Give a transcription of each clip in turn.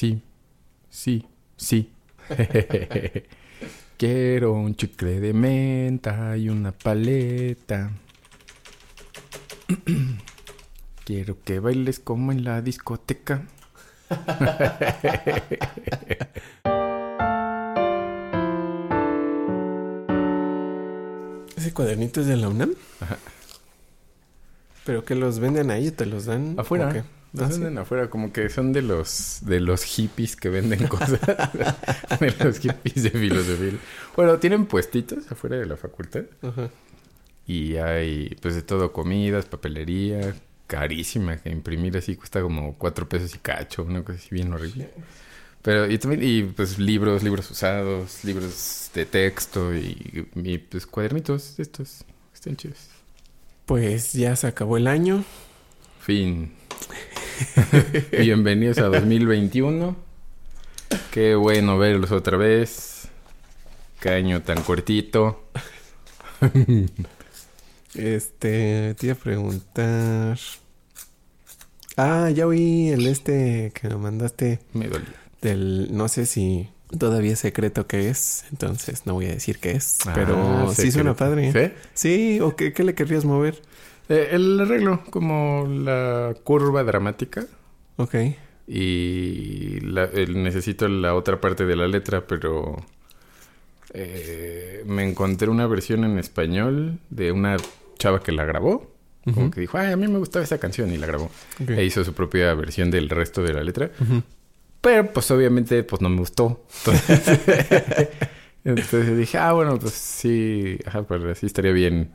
sí, sí, sí. Quiero un chicle de menta y una paleta. Quiero que bailes como en la discoteca. ¿Ese cuadernito es de la UNAM? ¿Pero que los venden ahí? ¿Te los dan? Afuera. ¿O qué? Los Ah, ¿sí? venden afuera, como que son de los de los hippies que venden cosas. de los hippies de filosofía. Bueno, tienen puestitos afuera de la facultad. Ajá. Y hay, pues, de todo, comidas, papelería, carísima, que imprimir así cuesta como cuatro pesos y cacho, una cosa así bien horrible. Pero, y también, y pues, libros, libros usados, libros de texto y, y, pues, cuadernitos de estos. Están chidos. Pues ya se acabó el año. Fin. Bienvenidos a 2021. Qué bueno verlos otra vez. Qué año tan cortito. Este, te iba a preguntar. Ah, ya oí el este que me mandaste Me dolió. del. No sé si todavía es secreto que es, entonces no voy a decir qué es. pero Ah, sí secreto. suena padre. ¿Sí? Sí, o qué, qué le querrías mover. Eh, el arreglo, como la curva dramática. Ok. Y la- el- necesito la otra parte de la letra, pero eh, me encontré una versión en español de una chava que la grabó. Como que dijo, ay, a mí me gustaba esa canción y la grabó. E hizo su propia versión del resto de la letra. Pero pues obviamente pues no me gustó. Entonces, entonces dije, ah, bueno, pues sí, ajá, pues así estaría bien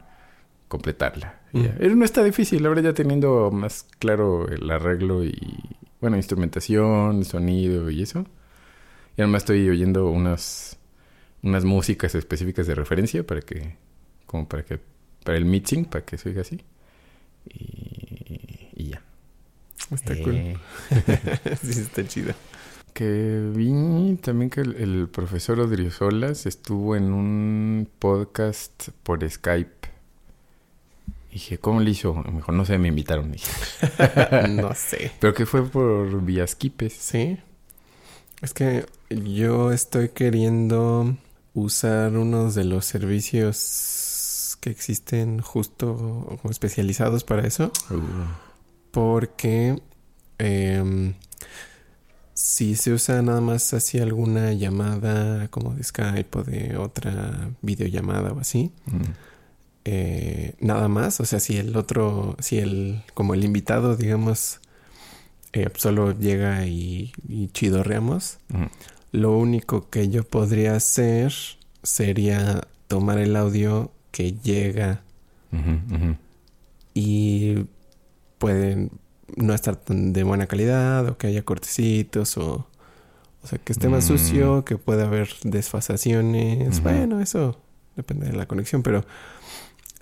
completarla. Mm. Pero no está difícil, ahora ya teniendo más claro el arreglo y, bueno, instrumentación, sonido y eso. Y además estoy oyendo unas, unas músicas específicas de referencia para que, como para que, para el mixing, para que se oiga así. Y, y ya. Está cool. Eh, sí, está chido. Que vi también que el, el profesor Odriozolas estuvo en un podcast por Skype. Dije, ¿cómo le hizo? Me dijo, no sé, me invitaron. Dije, no sé. Pero que fue por vía Skipes. Sí. Es que yo estoy queriendo usar unos de los servicios que existen justo como especializados para eso. Uh, Porque em, si se usa nada más así alguna llamada como de Skype o de otra videollamada o así, mm, eh, nada más, o sea, si el otro, si el, como el invitado, digamos, eh, solo llega y, y chidorreamos, lo único que yo podría hacer sería tomar el audio que llega. Y pueden no estar tan de buena calidad o que haya cortecitos o o sea que esté más Mm. sucio que pueda haber desfasaciones. Bueno eso depende de la conexión pero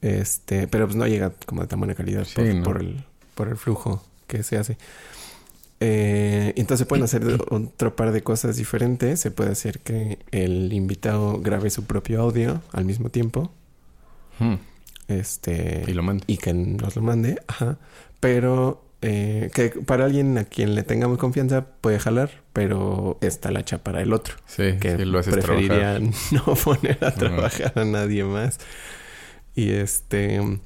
este pero pues no llega como de tan buena calidad Sí, por, ¿no? por el por el flujo que se hace Eh, entonces pueden hacer otro par de cosas diferentes se puede hacer que el invitado grabe su propio audio al mismo tiempo Mm. este Y lo mando. y que nos lo mande, ajá. Pero eh, que para alguien a quien le tengamos confianza puede jalar, pero está la hacha para el otro. Sí, Que sí, lo haces preferiría trabajar. no poner a trabajar a nadie más. Y este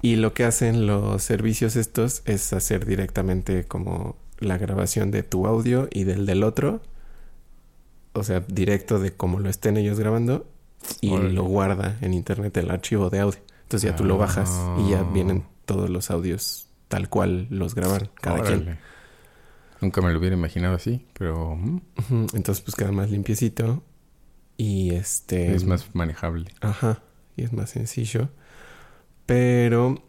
y lo que hacen los servicios estos es hacer directamente como la grabación de tu audio y del del otro. O sea, directo de cómo lo estén ellos grabando y lo guarda en internet el archivo de audio. Entonces ya tú lo bajas y ya Ah. vienen todos los audios tal cual los grabaron cada quien. Nunca me lo hubiera imaginado así, pero mm, Entonces pues queda más limpiecito y este es más manejable. Ajá, y es más sencillo. Pero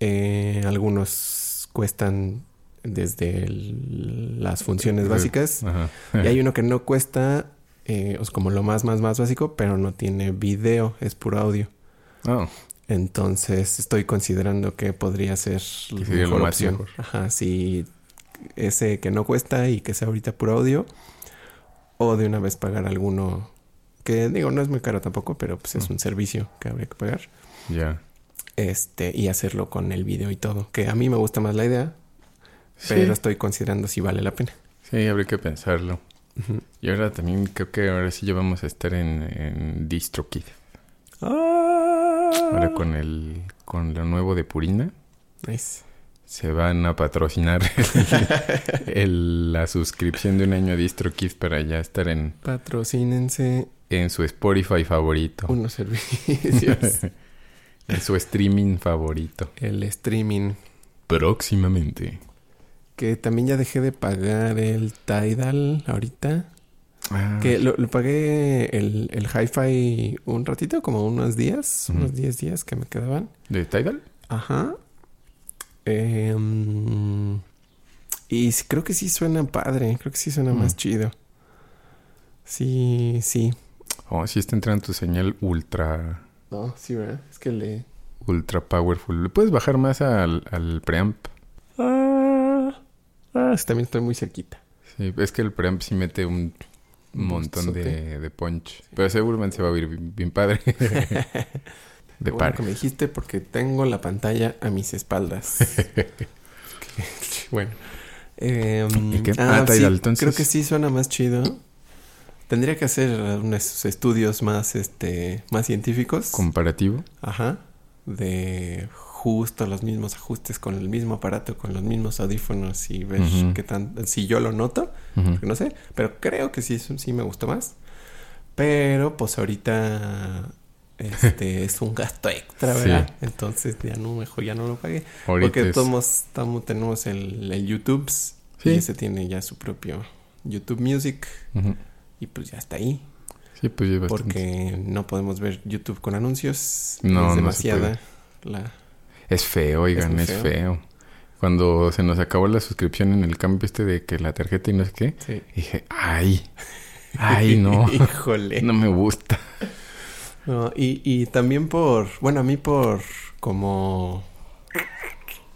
eh, algunos cuestan desde el- las funciones básicas. Ajá. Y hay uno que no cuesta, eh, es como lo más, más, más básico, pero no tiene video, es puro audio. Oh, Entonces estoy considerando que podría ser la sería lo mejor opción. mejor. Ajá, sí. Ese que no cuesta y que sea ahorita puro audio. O de una vez pagar alguno que digo, no es muy caro tampoco, pero pues es Mm. un servicio que habría que pagar. ya. Este, y hacerlo con el video y todo. Que a mí me gusta más la idea, pero estoy considerando si vale la pena. Sí, habría que pensarlo. Y ahora también creo que ahora sí ya vamos a estar en, en DistroKid. Ah. Ahora con el con lo nuevo de Purina Nice. se van a patrocinar el- el- la suscripción de un año a DistroKid para ya estar en, Patrocínense en su Spotify favorito. unos servicios. en su streaming favorito. el streaming. Próximamente. Que también ya dejé de pagar el Tidal ahorita. Ah, Que lo, lo pagué el, el hi-fi un ratito, como unos días, unos 10 días que me quedaban. ¿De Tidal? Ajá. Em, y creo que sí suena padre, creo que sí suena Mm. más chido. Sí, sí. Oh, sí está entrando tu señal ultra, No, sí, ¿verdad? Es que le... ultra powerful. ¿Le puedes bajar más al, al preamp? Ah, ah, sí, también estoy muy cerquita. Sí, es que el preamp sí mete un montón de, de punch. Pero seguramente se va a oír bien, bien padre. de bueno par. que me dijiste porque tengo la pantalla a mis espaldas. bueno. Em, ¿Y qué? ah, Ah, Tidal, sí, Creo que sí suena más chido. Tendría que hacer unos estudios más, este, más científicos. Comparativo. Ajá. De justo los mismos ajustes con el mismo aparato, con los mismos audífonos y ver qué tan... Si yo lo noto, porque no sé, pero creo que sí, sí me gustó más. Pero pues ahorita este es un gasto extra, Sí. ¿verdad? Entonces ya no, mejor ya no lo pagué. Ahorita porque todos estamos, tenemos el, el YouTube Sí. y ese tiene ya su propio YouTube Music Ujú. Y pues ya está ahí. Sí, pues ya. Porque no podemos ver YouTube con anuncios. No, no es se demasiada la... Es feo, oigan, es, feo. feo. Cuando se nos acabó la suscripción en el cambio este de que la tarjeta y no sé qué, Sí. dije, ay, ay, no, Híjole. no me gusta. No, y, y también por, bueno, a mí por como,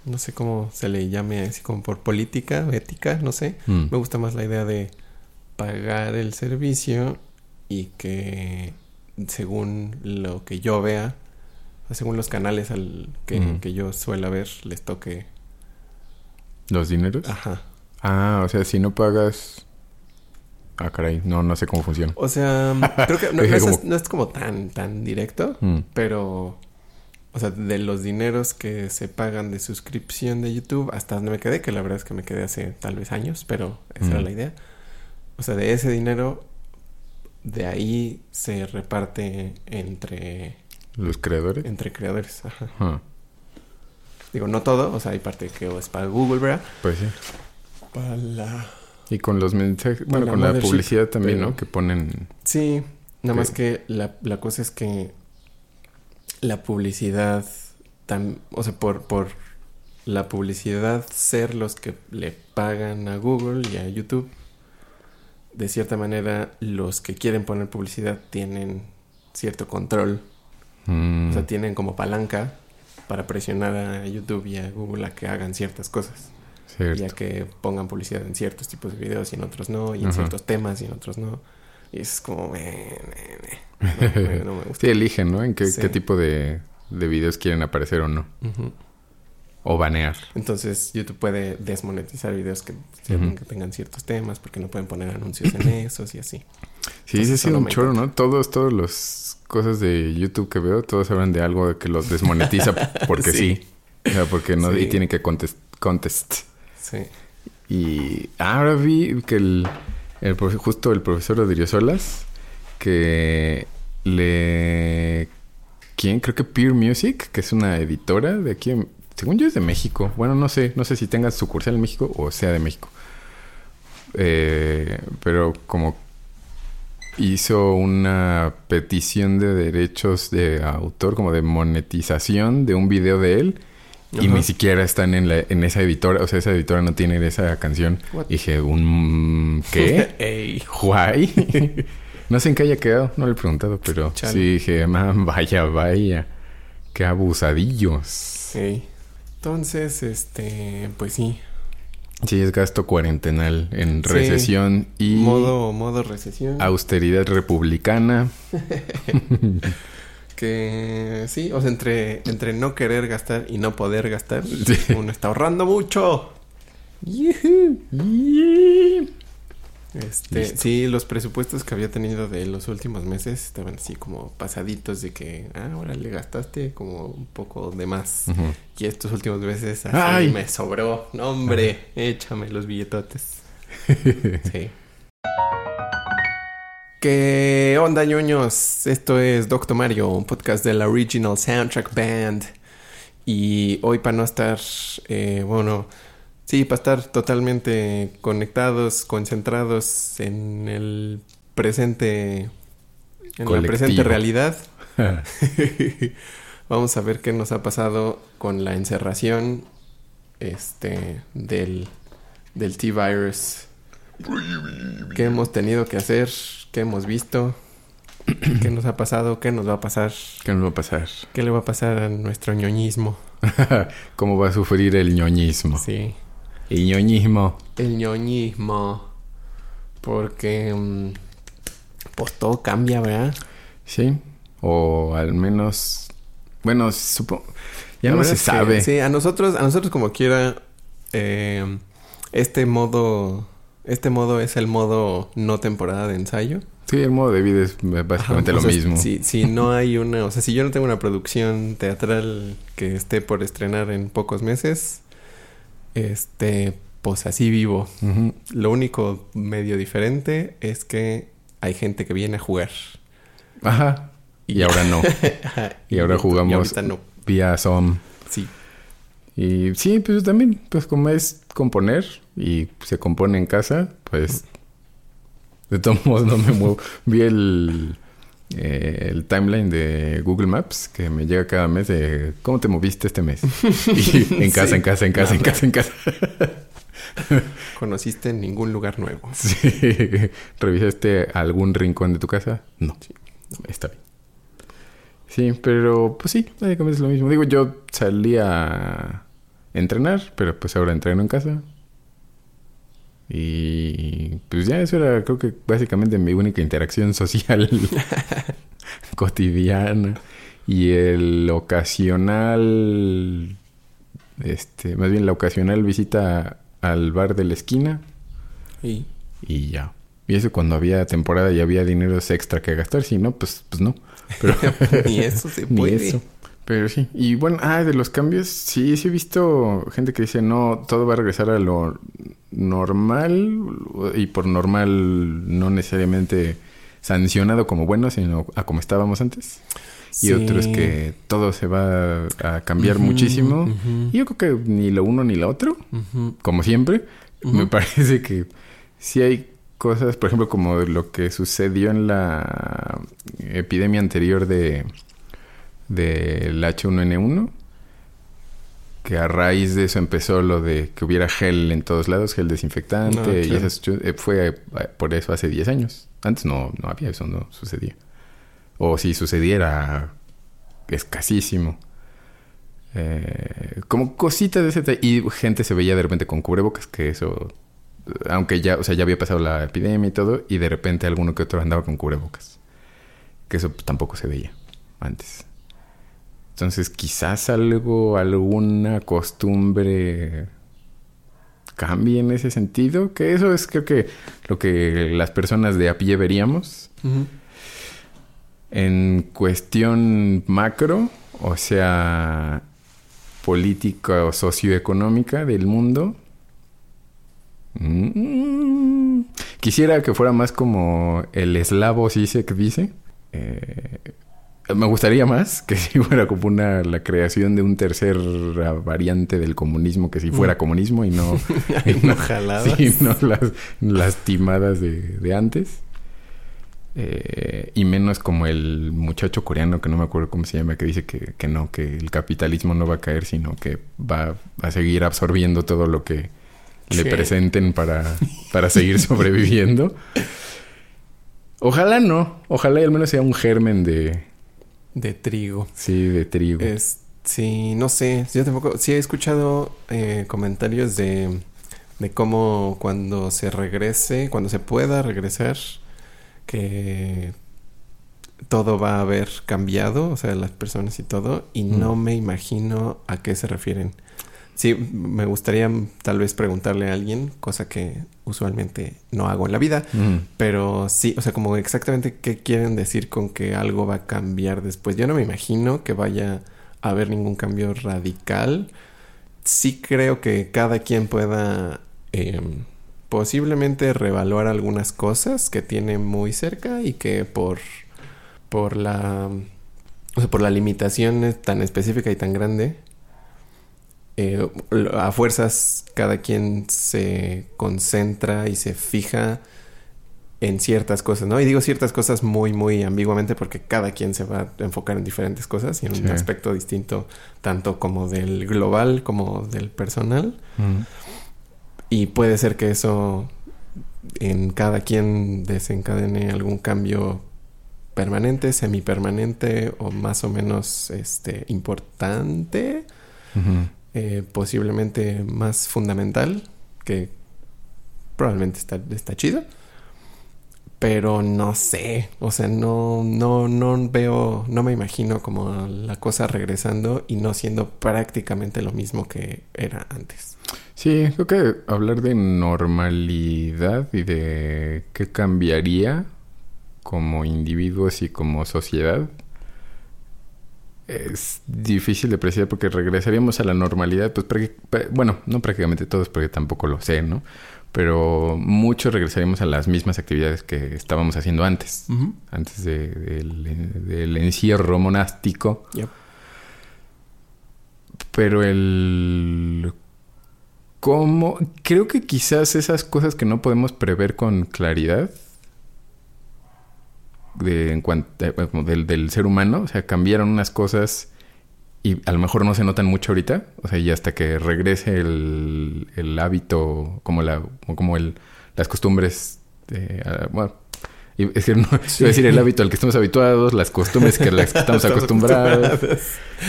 no sé cómo se le llame, así como por política, ética, no sé. Mm. Me gusta más la idea de pagar el servicio y que según lo que yo vea, según los canales al que, que yo suela ver, les toque. ¿Los dineros? Ajá. Ah, o sea, si no pagas... Ah, caray, no, no sé cómo funciona. O sea, creo que no, es, como- no es como tan, tan directo. Mm. Pero, o sea, de los dineros que se pagan de suscripción de YouTube hasta donde me quedé, que la verdad es que me quedé hace tal vez años, pero esa era Mm. la idea. O sea, de ese dinero, de ahí se reparte entre, ¿Los creadores? entre creadores. Ajá. Ah, Digo, no todo, o sea, hay parte que es para Google, ¿verdad? pues sí. Para la... Y con los mensajes, bueno, la con la publicidad también, pero- ¿no? Que ponen... Sí, nada más que la, la cosa es que la publicidad, tam- o sea, por, por la publicidad ser los que le pagan a Google y a YouTube, de cierta manera los que quieren poner publicidad tienen cierto control, mm, o sea, tienen como palanca para presionar a YouTube y a Google a que hagan ciertas cosas. cierto. Ya que pongan publicidad en ciertos tipos de videos y en otros no, y en Ajá. ciertos temas y en otros no. Y es como... eh, eh, eh, no, me- no me gusta. Sí, eligen, ¿no? En qué, Sí. qué tipo de, de videos quieren aparecer o no. Ujú. O banear. Entonces YouTube puede desmonetizar videos que, tengan ciertos temas porque no pueden poner anuncios en esos y así. Sí, sí, sí, un choro, ¿no? Todos, todos los cosas de YouTube que veo, todos hablan de algo que los desmonetiza porque sí. Sí. O sea, porque no, Sí. y tienen que contest, contest. Sí. Y ahora vi que el, el justo el profesor Odriozolas que le ¿quién? Creo que Peer Music, que es una editora de aquí, en- según yo es de México. Bueno, no sé, no sé si tenga sucursal en México o sea de México. Eh, pero como hizo una petición de derechos de autor, como de monetización de un video de él. Y ni siquiera están en, la, en esa editora. O sea, esa editora no tiene esa canción. What? Y dije, ¿un qué? Ey. ¿Why? no sé en qué haya quedado. No le he preguntado, pero Chale. sí dije, "Ah, vaya, vaya. Qué abusadillos. Ey. Entonces, este, pues sí. Sí, es gasto cuarentenal en Sí. recesión y Modo, modo recesión. austeridad republicana. Que sí, o sea, entre, entre no querer gastar y no poder gastar, Sí. uno está ahorrando mucho. Yee. Este, Listo. sí, los presupuestos que había tenido de los últimos meses estaban así como pasaditos de que, ah, ahora le gastaste como un poco de más. Y estos últimos meses así Ay. me sobró. No, hombre, échame los billetotes. Sí. ¿Qué onda, ñoños? Esto es Doctor Mario, un podcast de la Original Soundtrack Band. Y hoy para no estar, eh, bueno, sí, para estar totalmente conectados, concentrados en el presente, en la Colectivo. presente realidad. Vamos a ver qué nos ha pasado con la encerración este, del, del T-Virus. ¿Qué hemos tenido que hacer? ¿Qué hemos visto? ¿Qué nos ha pasado? ¿Qué nos va a pasar? ¿Qué nos va a pasar? ¿Qué le va a pasar a nuestro ñoñismo? ¿Cómo va a sufrir el ñoñismo? Sí. El ñoñismo. El ñoñismo. Porque... mm, pues todo cambia, ¿verdad? Sí. O al menos. Bueno, supongo. Ya La no se que, sabe. sí, a nosotros, a nosotros como quiera, eh, este modo, este modo es el modo no temporada de ensayo. Sí, el modo de vida es básicamente Ajá, lo sea, mismo. Si, si no hay una, o sea, si yo no tengo una producción teatral que esté por estrenar en pocos meses, este, pues así vivo. Lo único medio diferente es que hay gente que viene a jugar. Ajá. Y ahora no. Y ahora jugamos- Y no. Vía Zoom. Sí. Y sí, pues también, pues como es componer y se compone en casa, pues de todos modos no me muevo. Vi el, eh, el timeline de Google Maps que me llega cada mes de cómo te moviste este mes. Y en casa, Sí. en casa, en casa, en casa, en casa. ¿Conociste ningún lugar nuevo? Sí. ¿Revisaste algún rincón de tu casa? No. Está bien. Sí, pero pues sí, básicamente es lo mismo. Digo, yo salí a entrenar, pero pues ahora entreno en casa. Y pues ya eso era, creo que básicamente mi única interacción social cotidiana. Y el ocasional, este, más bien la ocasional visita al bar de la esquina Y y ya. Y eso cuando había temporada y había dineros extra que gastar, si no, pues, pues no. Pero ni eso se ni puede. eso. Pero sí. Y bueno, ah, de los cambios, sí, sí he visto gente que dice, no, todo va a regresar a lo normal. Y por normal, no necesariamente sancionado como bueno, sino a como estábamos antes. Y Sí. otros que todo se va a cambiar muchísimo. Y yo creo que ni lo uno ni lo otro como siempre, me parece que sí hay cosas, por ejemplo, como lo que sucedió en la epidemia anterior de del H1N1, que a raíz de eso empezó lo de que hubiera gel en todos lados, gel desinfectante, Ah, y claro. chu- eh, fue eh, por eso hace 10 años. Antes no, no había eso, no sucedía. O si sucediera, escasísimo. Eh, como cositas de ese y gente se veía de repente con cubrebocas que eso aunque ya o sea ya había pasado la epidemia y todo y de repente alguno que otro andaba con cubrebocas que eso tampoco se veía antes entonces quizás algo alguna costumbre cambie en ese sentido que eso es creo que lo que las personas de a pie veríamos en cuestión macro, o sea, política o socioeconómica del mundo, mm, quisiera que fuera más como el eslavo Zizek dice. Eh, me gustaría más que si fuera como una, la creación de un tercer variante del comunismo, que si fuera Mm. comunismo y no, y no-. Sí, no las lastimadas de, de antes. Eh, y menos como el muchacho coreano, que no me acuerdo cómo se llama, que dice que, que no, que el capitalismo no va a caer, sino que va a seguir absorbiendo todo lo que le Sí. presenten para, para seguir sobreviviendo. Ojalá no, ojalá y al menos sea un germen de, De trigo. sí, de trigo. Es, sí, no sé. Yo tampoco. Sí he escuchado eh, comentarios de, de cómo cuando se regrese, cuando se pueda regresar, que todo va a haber cambiado, o sea, las personas y todo, y Mm. no me imagino a qué se refieren. Sí, me gustaría tal vez preguntarle a alguien, cosa que usualmente no hago en la vida, pero sí, o sea, como exactamente qué quieren decir con que algo va a cambiar después. Yo no me imagino que vaya a haber ningún cambio radical. Sí creo que cada quien pueda eh, posiblemente revaluar algunas cosas que tiene muy cerca y que por, por la o sea, por la limitación tan específica y tan grande, eh, a fuerzas cada quien se concentra y se fija en ciertas cosas, ¿no? Y digo ciertas cosas muy, muy ambiguamente porque cada quien se va a enfocar en diferentes cosas y en un aspecto distinto, tanto como del global como del personal. Ujú. Y puede ser que eso en cada quien desencadene algún cambio permanente, semipermanente o más o menos este importante. Eh, posiblemente más fundamental, que probablemente está, está chido. Pero no sé, o sea, no, no, no veo, no me imagino como la cosa regresando y no siendo prácticamente lo mismo que era antes. Sí, creo que hablar de normalidad y de qué cambiaría como individuos y como sociedad es difícil de apreciar porque regresaríamos a la normalidad, pues bueno, no prácticamente todos porque tampoco lo sé, ¿no? Pero muchos regresaríamos a las mismas actividades que estábamos haciendo antes, antes de- del, del encierro monástico. Yep. Pero el cómo creo que quizás esas cosas que no podemos prever con claridad de en cuanto del, del ser humano, o sea, cambiaron unas cosas y a lo mejor no se notan mucho ahorita, o sea, y hasta que regrese el, el hábito, como la como el las costumbres de, bueno, es decir, no, iba a decir el hábito al que estamos habituados, las costumbres que a las que estamos Estamos acostumbrados, acostumbrados.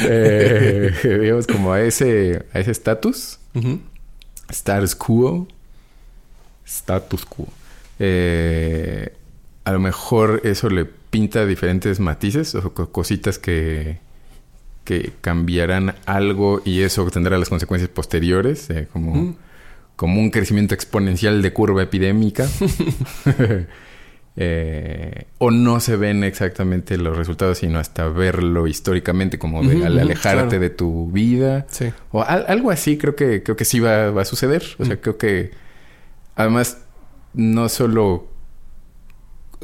eh, digamos como a ese a ese estatus Ujú. status quo status quo Eh, a lo mejor eso le pinta diferentes matices o co- cositas que que cambiarán algo y eso tendrá las consecuencias posteriores eh, como Mm. como un crecimiento exponencial de curva epidémica Eh, o no se ven exactamente los resultados sino hasta verlo históricamente como de al alejarte claro. de tu vida Sí. o al- algo así creo que creo que sí va, va a suceder. O sea, Mm. creo que además no solo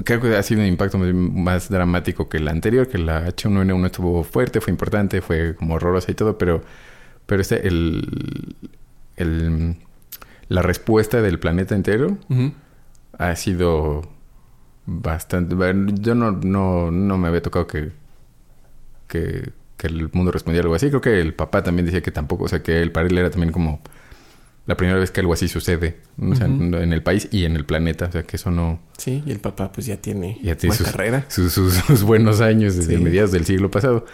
creo que ha sido un impacto más, dramático que el anterior, que la H1N1 estuvo fuerte, fue importante, fue como horrorosa y todo, pero pero este el, el la respuesta del planeta entero ha sido bastante yo no, no, no me había tocado que, que que el mundo respondiera algo así. Creo que el papá también decía que tampoco o sea que el para él era también como la primera vez que algo así sucede o sea, en el país y en el planeta o sea que eso no Sí, y el papá pues ya tiene ya tiene más sus, carrera. sus, sus- sus buenos años desde Sí. mediados del siglo pasado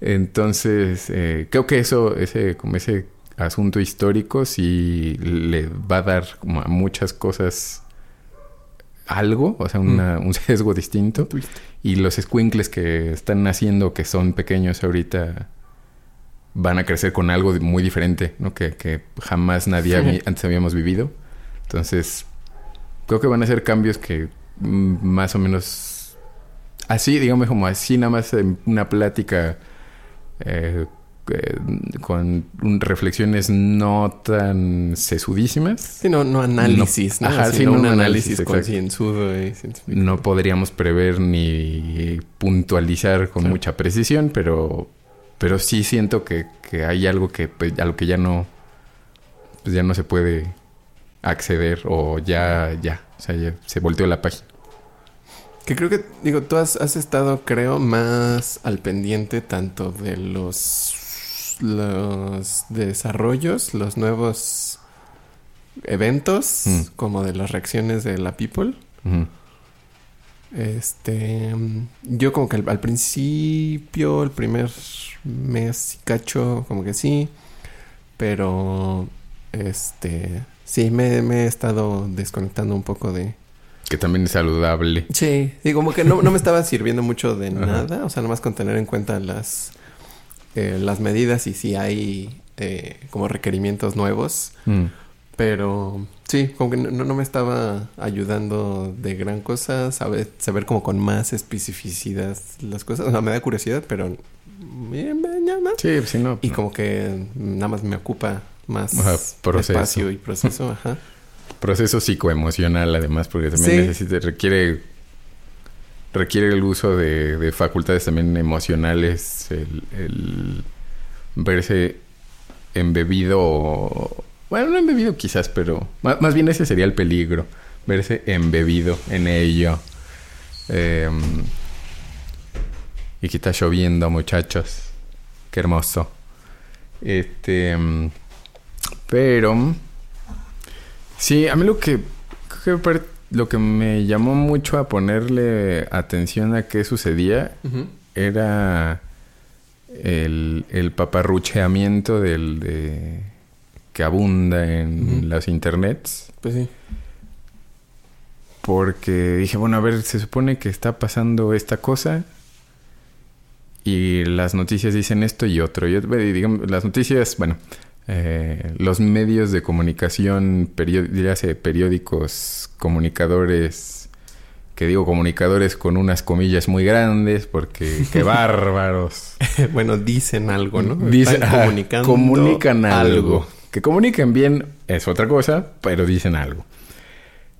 entonces, eh, creo que eso, ese, como ese asunto histórico, sí le va a dar como a muchas cosas algo, o sea, una- un sesgo distinto. Y los squinkles que están naciendo, que son pequeños ahorita, van a crecer con algo muy diferente, ¿no? Que, que jamás nadie antes habíamos vivido. Entonces, creo que van a ser cambios que mm, más o menos así, digamos, como así, nada más en una plática eh, eh, con reflexiones no tan sesudísimas. Sí, no, no análisis, ¿no? Ajá, Sino sí, no un análisis, análisis, concienzudo y. No podríamos prever ni puntualizar con Sí. mucha precisión, pero, pero sí siento que, que hay algo que pues, a lo que ya no, pues ya no se puede acceder o ya, ya, o sea, ya se volteó la página. Que creo que, digo, tú has, has estado, creo, más al pendiente tanto de los, los desarrollos, los nuevos eventos, Mm. como de las reacciones de la people. Ujú. Este, mm, yo como que al, al principio, el primer mes y cacho, como que sí, pero, este, sí, me, me he estado desconectando un poco de, Que también es saludable. Sí, y como que no, no me estaba sirviendo mucho de nada, o sea, nomás con tener en cuenta las, eh, las medidas y si hay eh, como requerimientos nuevos. Mm. Pero sí, como que no, no me estaba ayudando de gran cosa saber, saber como con más especificidad las cosas. O sea, me da curiosidad, pero. Sí, pues sí, no. Y como que nada más me ocupa más Ajá, espacio y proceso, ajá. Proceso psicoemocional, además, porque también Sí. necesita, requiere, requiere el uso de, de facultades también emocionales, el, el verse embebido, o- bueno, no embebido quizás, pero más, más bien ese sería el peligro, verse embebido en ello. Em, y que está lloviendo, muchachos. Qué hermoso. Este, em, pero Sí, a mí lo que, lo que me llamó mucho a ponerle atención a qué sucedía era el, el paparrucheamiento del de que abunda en las internets. Pues sí. Porque dije, bueno, a ver, se supone que está pasando esta cosa y las noticias dicen esto y otro. Digamos, las noticias, bueno, eh, los medios de comunicación, diríase, periódicos, comunicadores, que digo comunicadores con unas comillas muy grandes, porque qué bárbaros. bueno, dicen algo, ¿no? Dicen, Están comunicando comunican algo. Que comuniquen bien es otra cosa, pero dicen algo.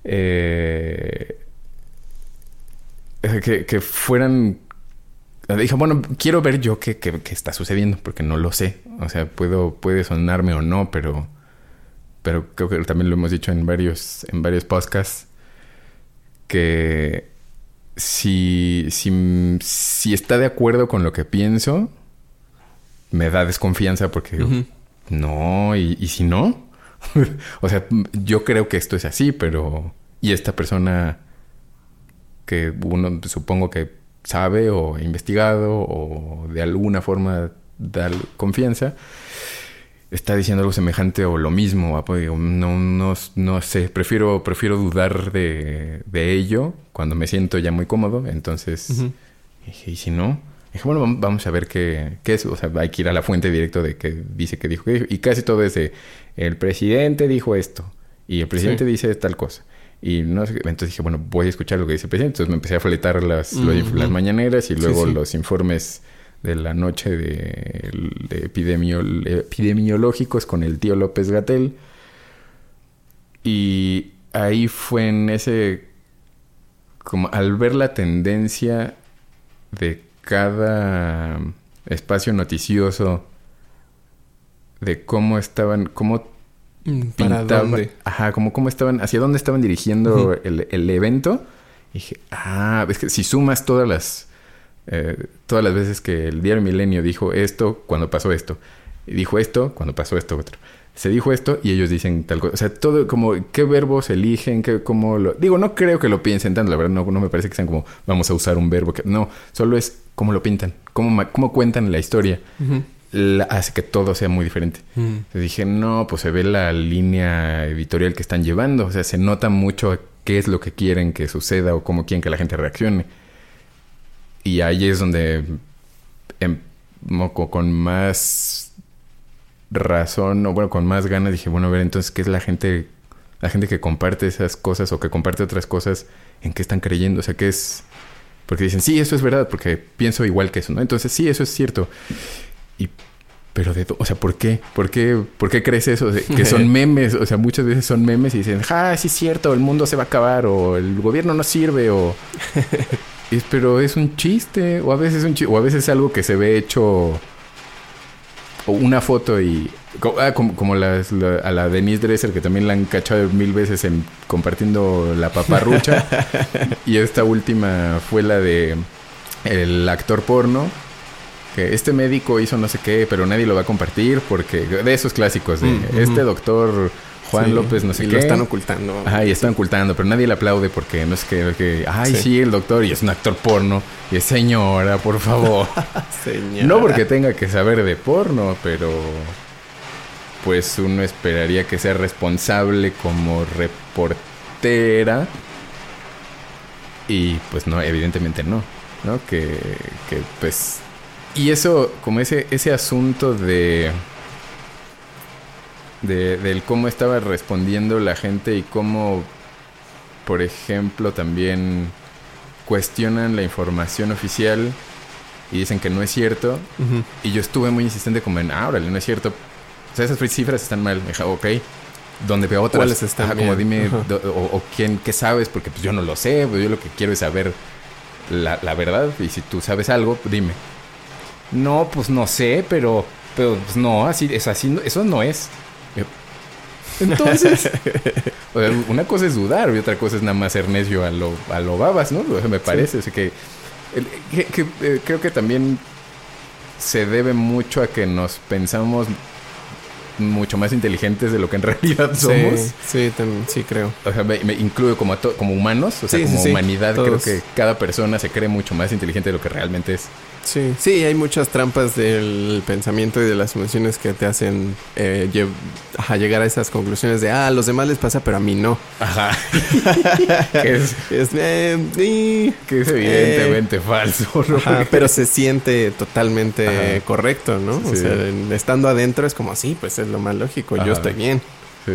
Eh, que, que fueran... Dije, bueno, quiero ver yo qué, qué- qué está sucediendo, porque no lo sé. O sea, puedo, puede sonarme o no, pero... Pero creo que también lo hemos dicho en varios, en varios podcasts. Que si, si, si está de acuerdo con lo que pienso, me da desconfianza porque. No, y, y si no, o sea, yo creo que esto es así, pero y esta persona que uno supongo que sabe o ha investigado o de alguna forma da confianza está diciendo algo semejante o lo mismo, pues, no, no, no sé, prefiero, prefiero dudar de, de ello cuando me siento ya muy cómodo, entonces Ujú. dije, ¿y si no? Dije, bueno, vam- vamos a ver qué, qué es. O sea, hay que ir a la fuente directa de que dice que dijo que dijo. Y casi todo es de, el presidente dijo esto. Y el presidente Sí. dice tal cosa. Y no sé qué. Entonces dije, bueno, voy a escuchar lo que dice el presidente. Entonces me empecé a fletar las, las mañaneras y Sí, luego sí. los informes de la noche de, de epidemiol- epidemiológicos con el tío López Gatel. Y ahí fue en ese... Como al ver la tendencia de cada espacio noticioso de cómo estaban, cómo Mm, ¿Para pintaban, dónde? ajá, como cómo estaban, hacia dónde estaban dirigiendo el, el evento. Y dije, ah, es que si sumas todas las, eh, todas las veces que el diario Milenio dijo esto cuando pasó esto, y dijo esto cuando pasó esto otro. Se dijo esto y ellos dicen tal cosa. O sea, todo como qué verbos eligen, qué, cómo lo... Digo, no creo que lo piensen tanto, la verdad, no, no me parece que sean como vamos a usar un verbo. Que... No, solo es cómo lo pintan, cómo, cómo cuentan la historia. La- hace que todo sea muy diferente. Entonces dije, no, pues se ve la línea editorial que están llevando. O sea, se nota mucho qué es lo que quieren que suceda o cómo quieren que la gente reaccione. Y ahí es donde, em, con más razón, o bueno, con más ganas, dije, bueno, a ver, entonces, ¿qué es la gente, la gente que comparte esas cosas o que comparte otras cosas, en qué están creyendo? O sea, ¿qué es? Porque dicen, sí, eso es verdad, porque pienso igual que eso, ¿no? Entonces, sí, eso es cierto. Y, pero de, o sea, ¿por qué? ¿Por qué, ¿Por qué crees eso? O sea, que son memes, o sea, muchas veces son memes y dicen, ah, sí es cierto, el mundo se va a acabar, o el gobierno no sirve, o... Es- pero es un chiste, o a veces es un o a veces es algo que se ve hecho, una foto y... ah, como, como la- a la Denise Dresser, que también la han cachado mil veces en compartiendo la paparrucha. y esta última fue la de el actor porno. Que este médico hizo no sé qué, pero nadie lo va a compartir porque de esos clásicos de Mm, este doctor Juan Sí, López no sé y qué. lo están ocultando. Ajá, y están ocultando, pero nadie le aplaude porque no es que, que ay, sí. Sí. el doctor, y es un actor porno, y es señora, por favor. Señora. no porque tenga que saber de porno, pero pues uno esperaría que sea responsable como reportera. Y pues no, evidentemente no, ¿no? Que, que pues... Y eso, como ese, ese asunto de... de, del cómo estaba respondiendo la gente y cómo, por ejemplo, también cuestionan la información oficial y dicen que no es cierto. Y yo estuve muy insistente como en, ah, órale, no es cierto. O sea, esas cifras están mal. Me dije, ok. ¿Dónde veo otras? ¿Cuáles están Ajá, como dime, do- o, o quién, qué sabes, porque pues yo no lo sé. Pues yo lo que quiero es saber la, la verdad. Y si tú sabes algo, dime. No, pues no sé, pero, pero pues no, así, es así, no- eso no es. Entonces, o sea, una cosa es dudar y otra cosa es nada más ser necio a lo, a lo babas, ¿no? O sea, me parece. O sea, que, el- que- que, eh, creo que también se debe mucho a que nos pensamos mucho más inteligentes de lo que en realidad somos. Sí, sí, sí creo. O sea, me, me incluyo como, como humanos, o sea, Sí, sí, como sí. humanidad, Todos. creo que cada persona se cree mucho más inteligente de lo que realmente es. Sí, sí, hay muchas trampas del pensamiento y de las emociones que te hacen eh, lle- ajá, llegar a esas conclusiones de, ah, a los demás les pasa, pero a mí no. Ajá. que, es, Es, eh, y- que es evidentemente falso, ¿no? ajá, pero se siente totalmente Ajá. correcto, ¿no? O sea, estando adentro es como, sí, pues es lo más lógico, Ajá. yo estoy bien. Sí.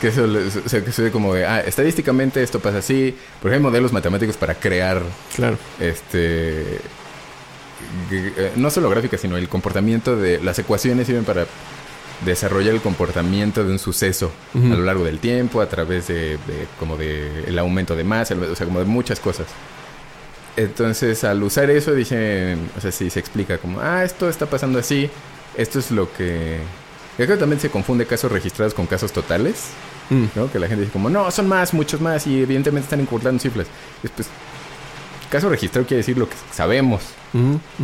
Que eso, o sea, que soy como de, ah, estadísticamente esto pasa así, porque hay modelos matemáticos para crear, Claro. este, eh, no solo gráficas, sino el comportamiento de, las ecuaciones sirven para desarrollar el comportamiento de un suceso a lo largo del tiempo, a través de, de- como de el aumento de masa, o sea, como de muchas cosas. Entonces, al usar eso, dicen, o sea, sí se explica como, ah, esto está pasando así, esto es lo que... Yo creo que también se confunde casos registrados con casos totales, Mm. ¿no? Que la gente dice como, no, son más, muchos más, y evidentemente están encurtando cifras. Después, caso registrado quiere decir lo que sabemos.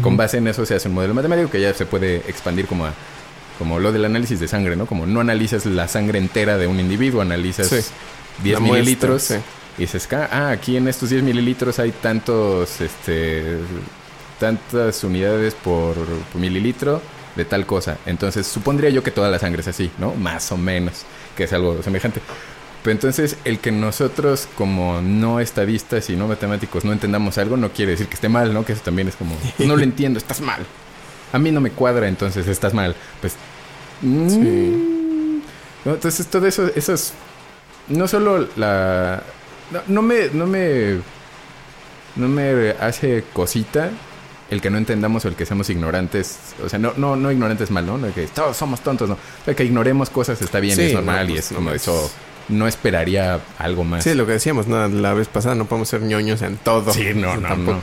Con base en eso se hace un modelo matemático que ya se puede expandir como a, como lo del análisis de sangre, ¿no? Como no analizas la sangre entera de un individuo, analizas Sí. 10 La muestra, mililitros sí. y dices, "Ah, ah, aquí en estos 10 mililitros hay tantos, este, tantas unidades por, por mililitro de tal cosa. Entonces, supondría yo que toda la sangre es así, ¿no? Más o menos, que es algo semejante. Pero entonces, el que nosotros, como no estadistas y no matemáticos, no entendamos algo, no quiere decir que esté mal, ¿no? Que eso también es como, no lo entiendo, estás mal. A mí no me cuadra, entonces estás mal. Pues. mm, Sí. ¿no? Entonces, todo eso, eso es. No solo la. No, no me. No me. No me hace cosita el que no entendamos o el que seamos ignorantes. O sea, no, no, no ignorantes mal, ¿no? No que todos somos tontos, ¿no? O sea, que ignoremos cosas está bien, Sí, es normal no, y pues, es como eso. No esperaría algo más. Sí, lo que decíamos, ¿no? La vez pasada no podemos ser ñoños en todo. Sí, no, no, Tampoco. no.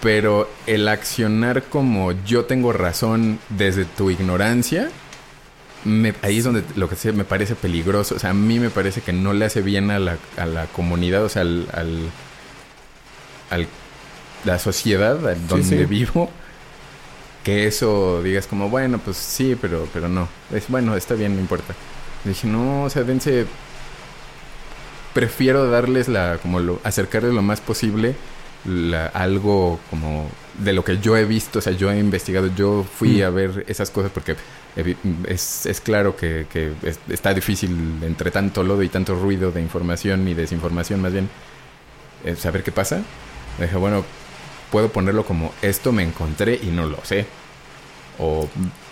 Pero el accionar como yo tengo razón desde tu ignorancia, me- ahí es donde lo que sé me parece peligroso. O sea, a mí me parece que no le hace bien a la, a la comunidad, o sea, al, al, al- la sociedad donde sí. vivo. Que eso digas como, bueno, pues sí, pero, pero no. Es bueno, está bien, no importa. dije, no, o sea, dense prefiero darles la, como lo, acercarles lo más posible la- algo como de lo que yo he visto, o sea, yo he investigado, yo fui Mm. a ver esas cosas porque es, es claro que, que es- está difícil entre tanto lodo y tanto ruido de información y desinformación más bien, eh, saber qué pasa. Dije, bueno, puedo ponerlo como esto me encontré y no lo sé. O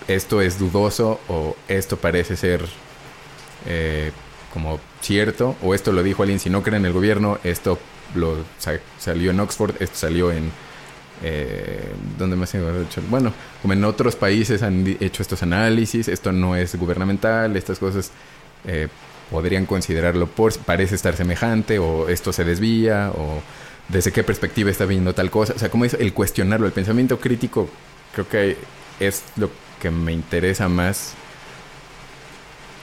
esto es dudoso o esto parece ser eh, como cierto, o esto lo dijo alguien, si no creen en el gobierno, esto lo sa- salió en Oxford, esto salió en... Eh, ¿Dónde más se ha hecho? Bueno, como en otros países han hecho estos análisis, esto no es gubernamental, estas cosas eh, podrían considerarlo por... Parece estar semejante, o esto se desvía, o desde qué perspectiva está viendo tal cosa. O sea, como es el cuestionarlo, el pensamiento crítico, creo que es lo que me interesa más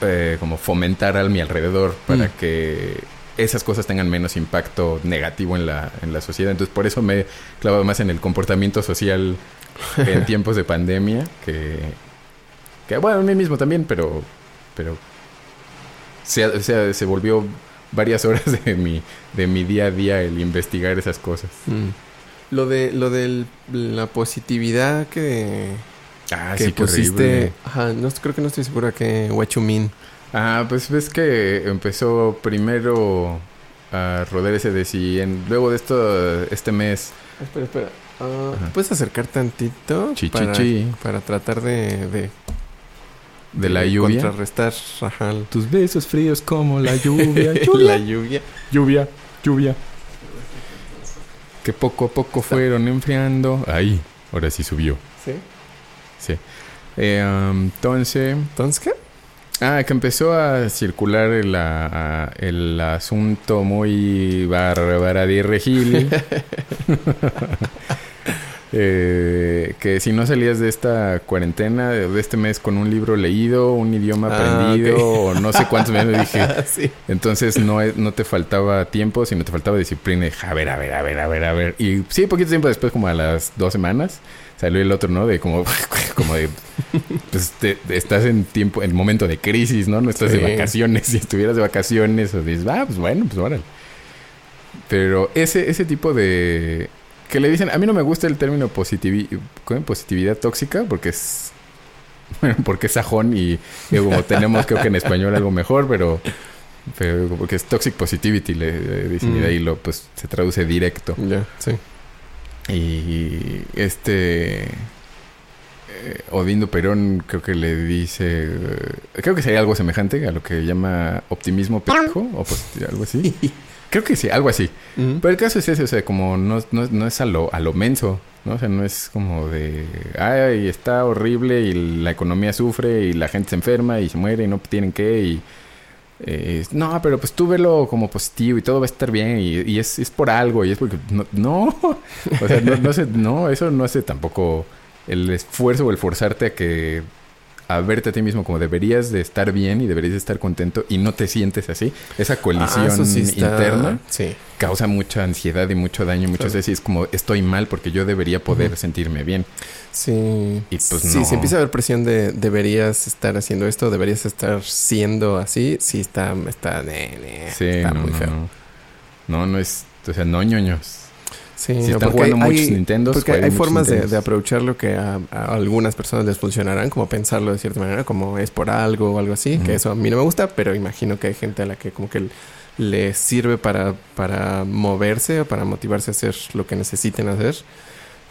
eh, como fomentar a mi alrededor para Mm. que esas cosas tengan menos impacto negativo en la, en la sociedad. Entonces, por eso me he clavado más en el comportamiento social en tiempos de pandemia, que, que bueno, en mí mismo también, pero, pero se, se volvió varias horas de mi, de mi día a día el investigar esas cosas. Mm. Lo de lo de la positividad que, Ah, que sí, pusiste. horrible. Ajá, no, creo que no estoy segura que what you mean. Ah, pues ves que empezó primero a rodar ese de si en, luego de esto, este mes, Espera, espera. Ah, Ajá. ¿Puedes acercar tantito? Chi, chi, para, chi. para tratar de, de De la lluvia. Contrarrestar, ajá. Tus besos fríos como la lluvia. la lluvia. Lluvia, lluvia. Que poco a poco fueron enfriando. Ahí, ahora sí subió. Sí. Sí. Eh, um, entonces, Entonces, ¿qué? ah, que empezó a circular el, el asunto muy bárbara de Regil. Eh, que si no salías de esta cuarentena, de este mes con un libro leído, un idioma Ah, aprendido, o no sé cuántos meses dije, sí. entonces no, no te faltaba tiempo, sino te faltaba disciplina. Y dije, a ver, a ver, a ver, a ver, a ver. Y sí, poquito tiempo después, como a las dos semanas, salió el otro, ¿no? De como, como de, pues te- estás en tiempo, en momento de crisis, ¿no? No estás de vacaciones. Si estuvieras de vacaciones, o dices, ah, pues bueno, pues órale. Pero ese, ese tipo de... Que le dicen, a mí no me gusta el término positivi- positividad tóxica porque es... Bueno, porque es sajón y, y como tenemos creo que en español algo mejor, pero... pero porque es toxic positivity, le, le dicen, y de ahí lo, pues se traduce directo. Ya, sí. Y este... eh, Odindo Perón creo que le dice... eh, creo que sería algo semejante a lo que llama optimismo pendejo o posit- algo así. Creo que sí, algo así. Pero el caso es ese, o sea, como no, no, no es a lo, a lo menso, ¿no? O sea, no es como de, ay, está horrible y la economía sufre y la gente se enferma y se muere y no tienen qué y... eh, no, pero pues tú velo como positivo y todo va a estar bien y, y es, es por algo y es porque... No, no. o sea, no, no, no, eso no hace tampoco el esfuerzo o el forzarte a que... A verte a ti mismo como deberías de estar bien y deberías de estar contento y no te sientes así. Esa colisión Ah, sí está- interna Sí. causa mucha ansiedad y mucho daño. Muchas Claro. veces es como estoy mal porque yo debería poder sentirme bien. Sí. Y pues Sí, no. si empieza a haber presión de deberías estar haciendo esto, deberías estar siendo así, sí está, está, ne, ne, Sí, está no, muy no, feo. no. No, no es, o sea, no ñoños. Sí, Si no, están jugando muchos Nintendos, Porque hay formas de, de aprovecharlo que a, a algunas personas les funcionarán, como pensarlo de cierta manera, como es por algo o algo así, Ujú. que eso a mí no me gusta, pero imagino que hay gente a la que como que le sirve para, para moverse o para motivarse a hacer lo que necesiten hacer,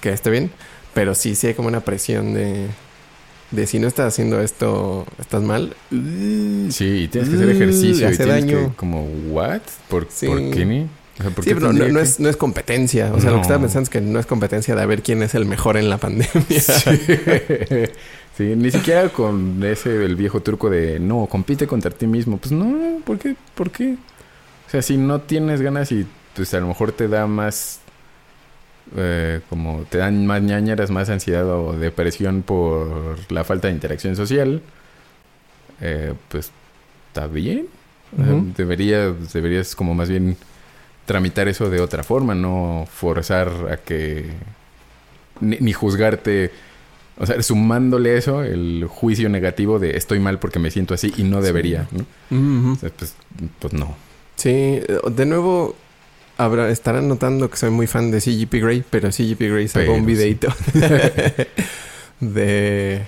que esté bien, pero sí, sí hay como una presión de, de si no estás haciendo esto, estás mal. Sí, y tienes que hacer Mm, ejercicio. y hace tienes daño. que, como, ¿what? ¿Por, Sí. ¿por qué ni? O sea, ¿por Sí, pero no, no que- es, no es competencia. O sea, lo que estaba pensando es que no es competencia de a ver quién es el mejor en la pandemia. Sí. Sí, ni siquiera con ese, el viejo truco de no, compite contra ti mismo. Pues no, ¿por qué? ¿Por qué? O sea, si no tienes ganas y pues a lo mejor te da más, eh, como te dan más ñañaras, más ansiedad o depresión por la falta de interacción social, eh, pues está bien. O sea, Ujú. debería, deberías como más bien tramitar eso de otra forma, no forzar a que ni, ni juzgarte, o sea, sumándole eso el juicio negativo de estoy mal porque me siento así y no debería, ¿no? Ujú. O sea, pues, pues no. Sí, de nuevo habrá, estarán notando que soy muy fan de CGP Grey, pero CGP Grey sacó Pero un sí. videito de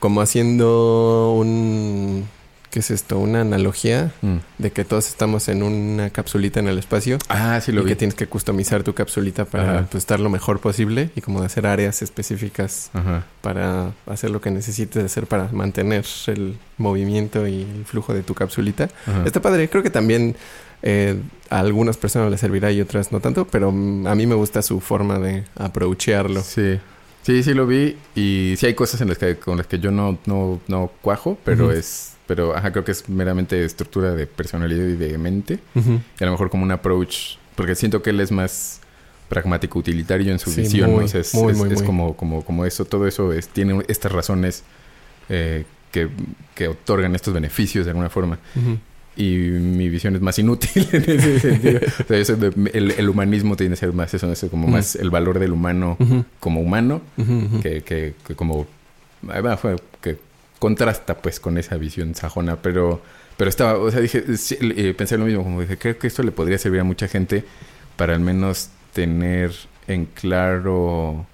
como haciendo un ¿qué es esto? Una analogía Mm. de que todos estamos en una capsulita en el espacio Ah, sí lo y vi. que tienes que customizar tu capsulita para pues, estar lo mejor posible y como de hacer áreas específicas Ajá. para hacer lo que necesites hacer para mantener el movimiento y el flujo de tu capsulita. ajá. Está padre, creo que también eh, a algunas personas les servirá y otras no tanto, pero a mí me gusta su forma de aprovecharlo. Sí. Sí, sí lo vi y sí hay cosas en las que con las que yo no no no cuajo, pero es pero ajá, creo que es meramente estructura de personalidad y de mente. Y a lo mejor como un approach, porque siento que él es más pragmático, utilitario en su Sí, visión, muy, ¿no? O sea, es, muy, es- muy, es muy. como, como, como eso, todo eso es, tiene estas razones eh, que, que otorgan estos beneficios de alguna forma. Y mi visión es más inútil en ese sentido. O sea, eso de- el, el humanismo tiene que ser más eso, eso como más el valor del humano como humano, que, que, que como fue- que contrasta pues con esa visión sajona, pero pero estaba, o sea, dije, sí, eh, pensé lo mismo, como dije, creo que esto le podría servir a mucha gente para al menos tener en claro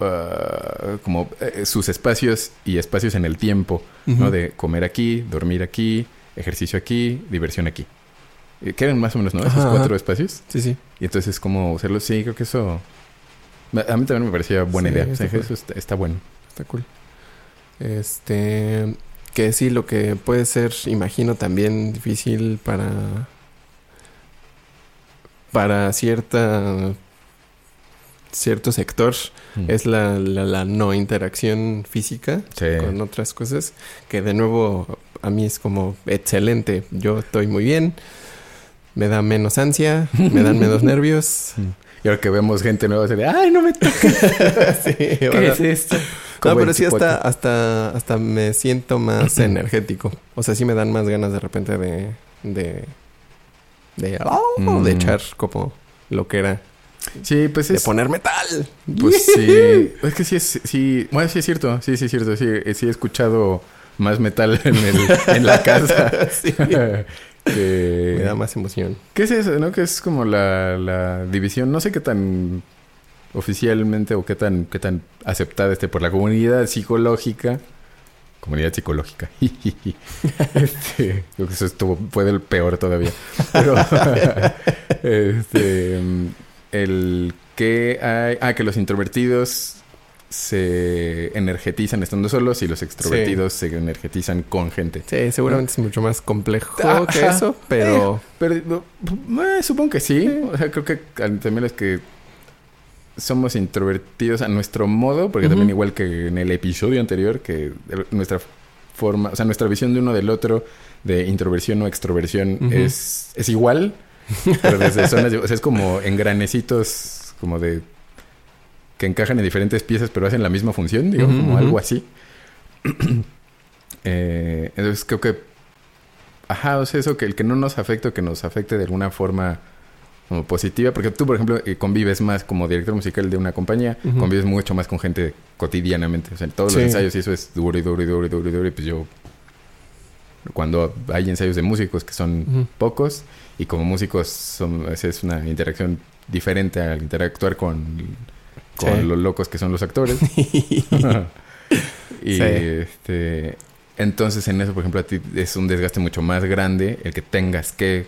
ah, como eh, sus espacios y espacios en el tiempo, ¿no? De comer aquí, dormir aquí, ejercicio aquí, diversión aquí. Eh, Que eran más o menos, ¿no? Esos Ajá, cuatro ajá. espacios. Sí, sí. Y entonces, como hacerlo, sí, creo que eso. A mí también me parecía buena Sí, idea. O sea, eso está, está bueno. Está cool. Este. Que sí, lo que puede ser, imagino, también difícil para. para cierta. cierto sector Mm. es la, la, la no interacción física Sí. con otras cosas. Que de nuevo, a mí es como excelente. Yo estoy muy bien. Me da menos ansia, me dan menos nervios. Y ahora que vemos gente nueva, se de, ¡ay, no me toques! Sí, ¿Qué es esto? No, pero sí hasta, hasta, hasta me siento más energético. O sea, sí me dan más ganas de repente de... de... de, oh, Mm. de echar como lo que era. Sí, pues De es... poner metal. Pues sí. Es que sí es... Sí, bueno, sí es cierto. Sí, sí es cierto. Sí, eh, sí he escuchado más metal en, el, en la casa. Sí. que... Me da más emoción. ¿Qué es eso, no? Que es como la, la división, no sé qué tan oficialmente o qué tan, qué tan aceptada esté por la comunidad psicológica. Comunidad psicológica. este, creo que eso estuvo, fue el peor todavía. Pero, este, el que hay, ah, que los introvertidos se energetizan estando solos y los extrovertidos se energetizan con gente. Sí, seguramente es mucho más complejo que eso, pero... Pero no, eh, supongo que sí. O sea, creo que también es que somos introvertidos a nuestro modo, porque también igual que en el episodio anterior, que nuestra forma, o sea, nuestra visión de uno del otro, de introversión o extroversión, es, es igual, pero desde zonas, de- o sea, es como en granecitos, como de que encajan en diferentes piezas, pero hacen la misma función, Ujú, como algo así. Eh, entonces creo que Ajá, o sea, eso que el que no nos afecte o que nos afecte de alguna forma como positiva, porque tú, por ejemplo, eh, convives más como director musical de una compañía, convives mucho más con gente cotidianamente, o sea, en todos Sí. los ensayos y eso es duro y duro y duro y duro y duro, y pues yo, cuando hay ensayos de músicos que son pocos, y como músicos son, es una interacción diferente al interactuar con, con Sí. los locos que son los actores. y Sí. este entonces en eso por ejemplo a ti es un desgaste mucho más grande el que tengas que.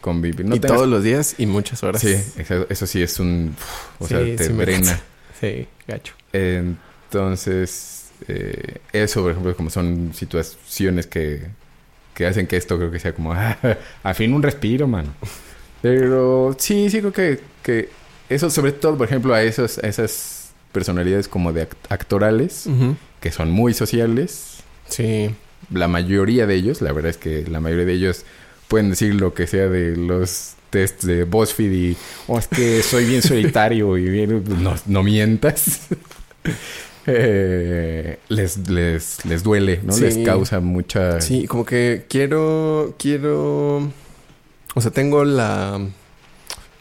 Convivir no y tengas- todos los días y muchas horas. sí eso, eso sí es un o Sí, sea te sí drena. Sí, gacho. entonces eh, eso por ejemplo como son situaciones que que hacen que esto creo que sea como ah, a fin un respiro mano pero sí sí creo que que eso sobre todo por ejemplo a esos a esas personalidades como de act- actorales que son muy sociales Sí. la mayoría de ellos, la verdad es que la mayoría de ellos pueden decir lo que sea de los tests de BuzzFeed y oh, es que soy bien solitario y bien no, no mientas. Eh, les, les, les duele, ¿no? Sí. Les causa mucha... Sí, como que quiero, quiero, o sea, tengo la,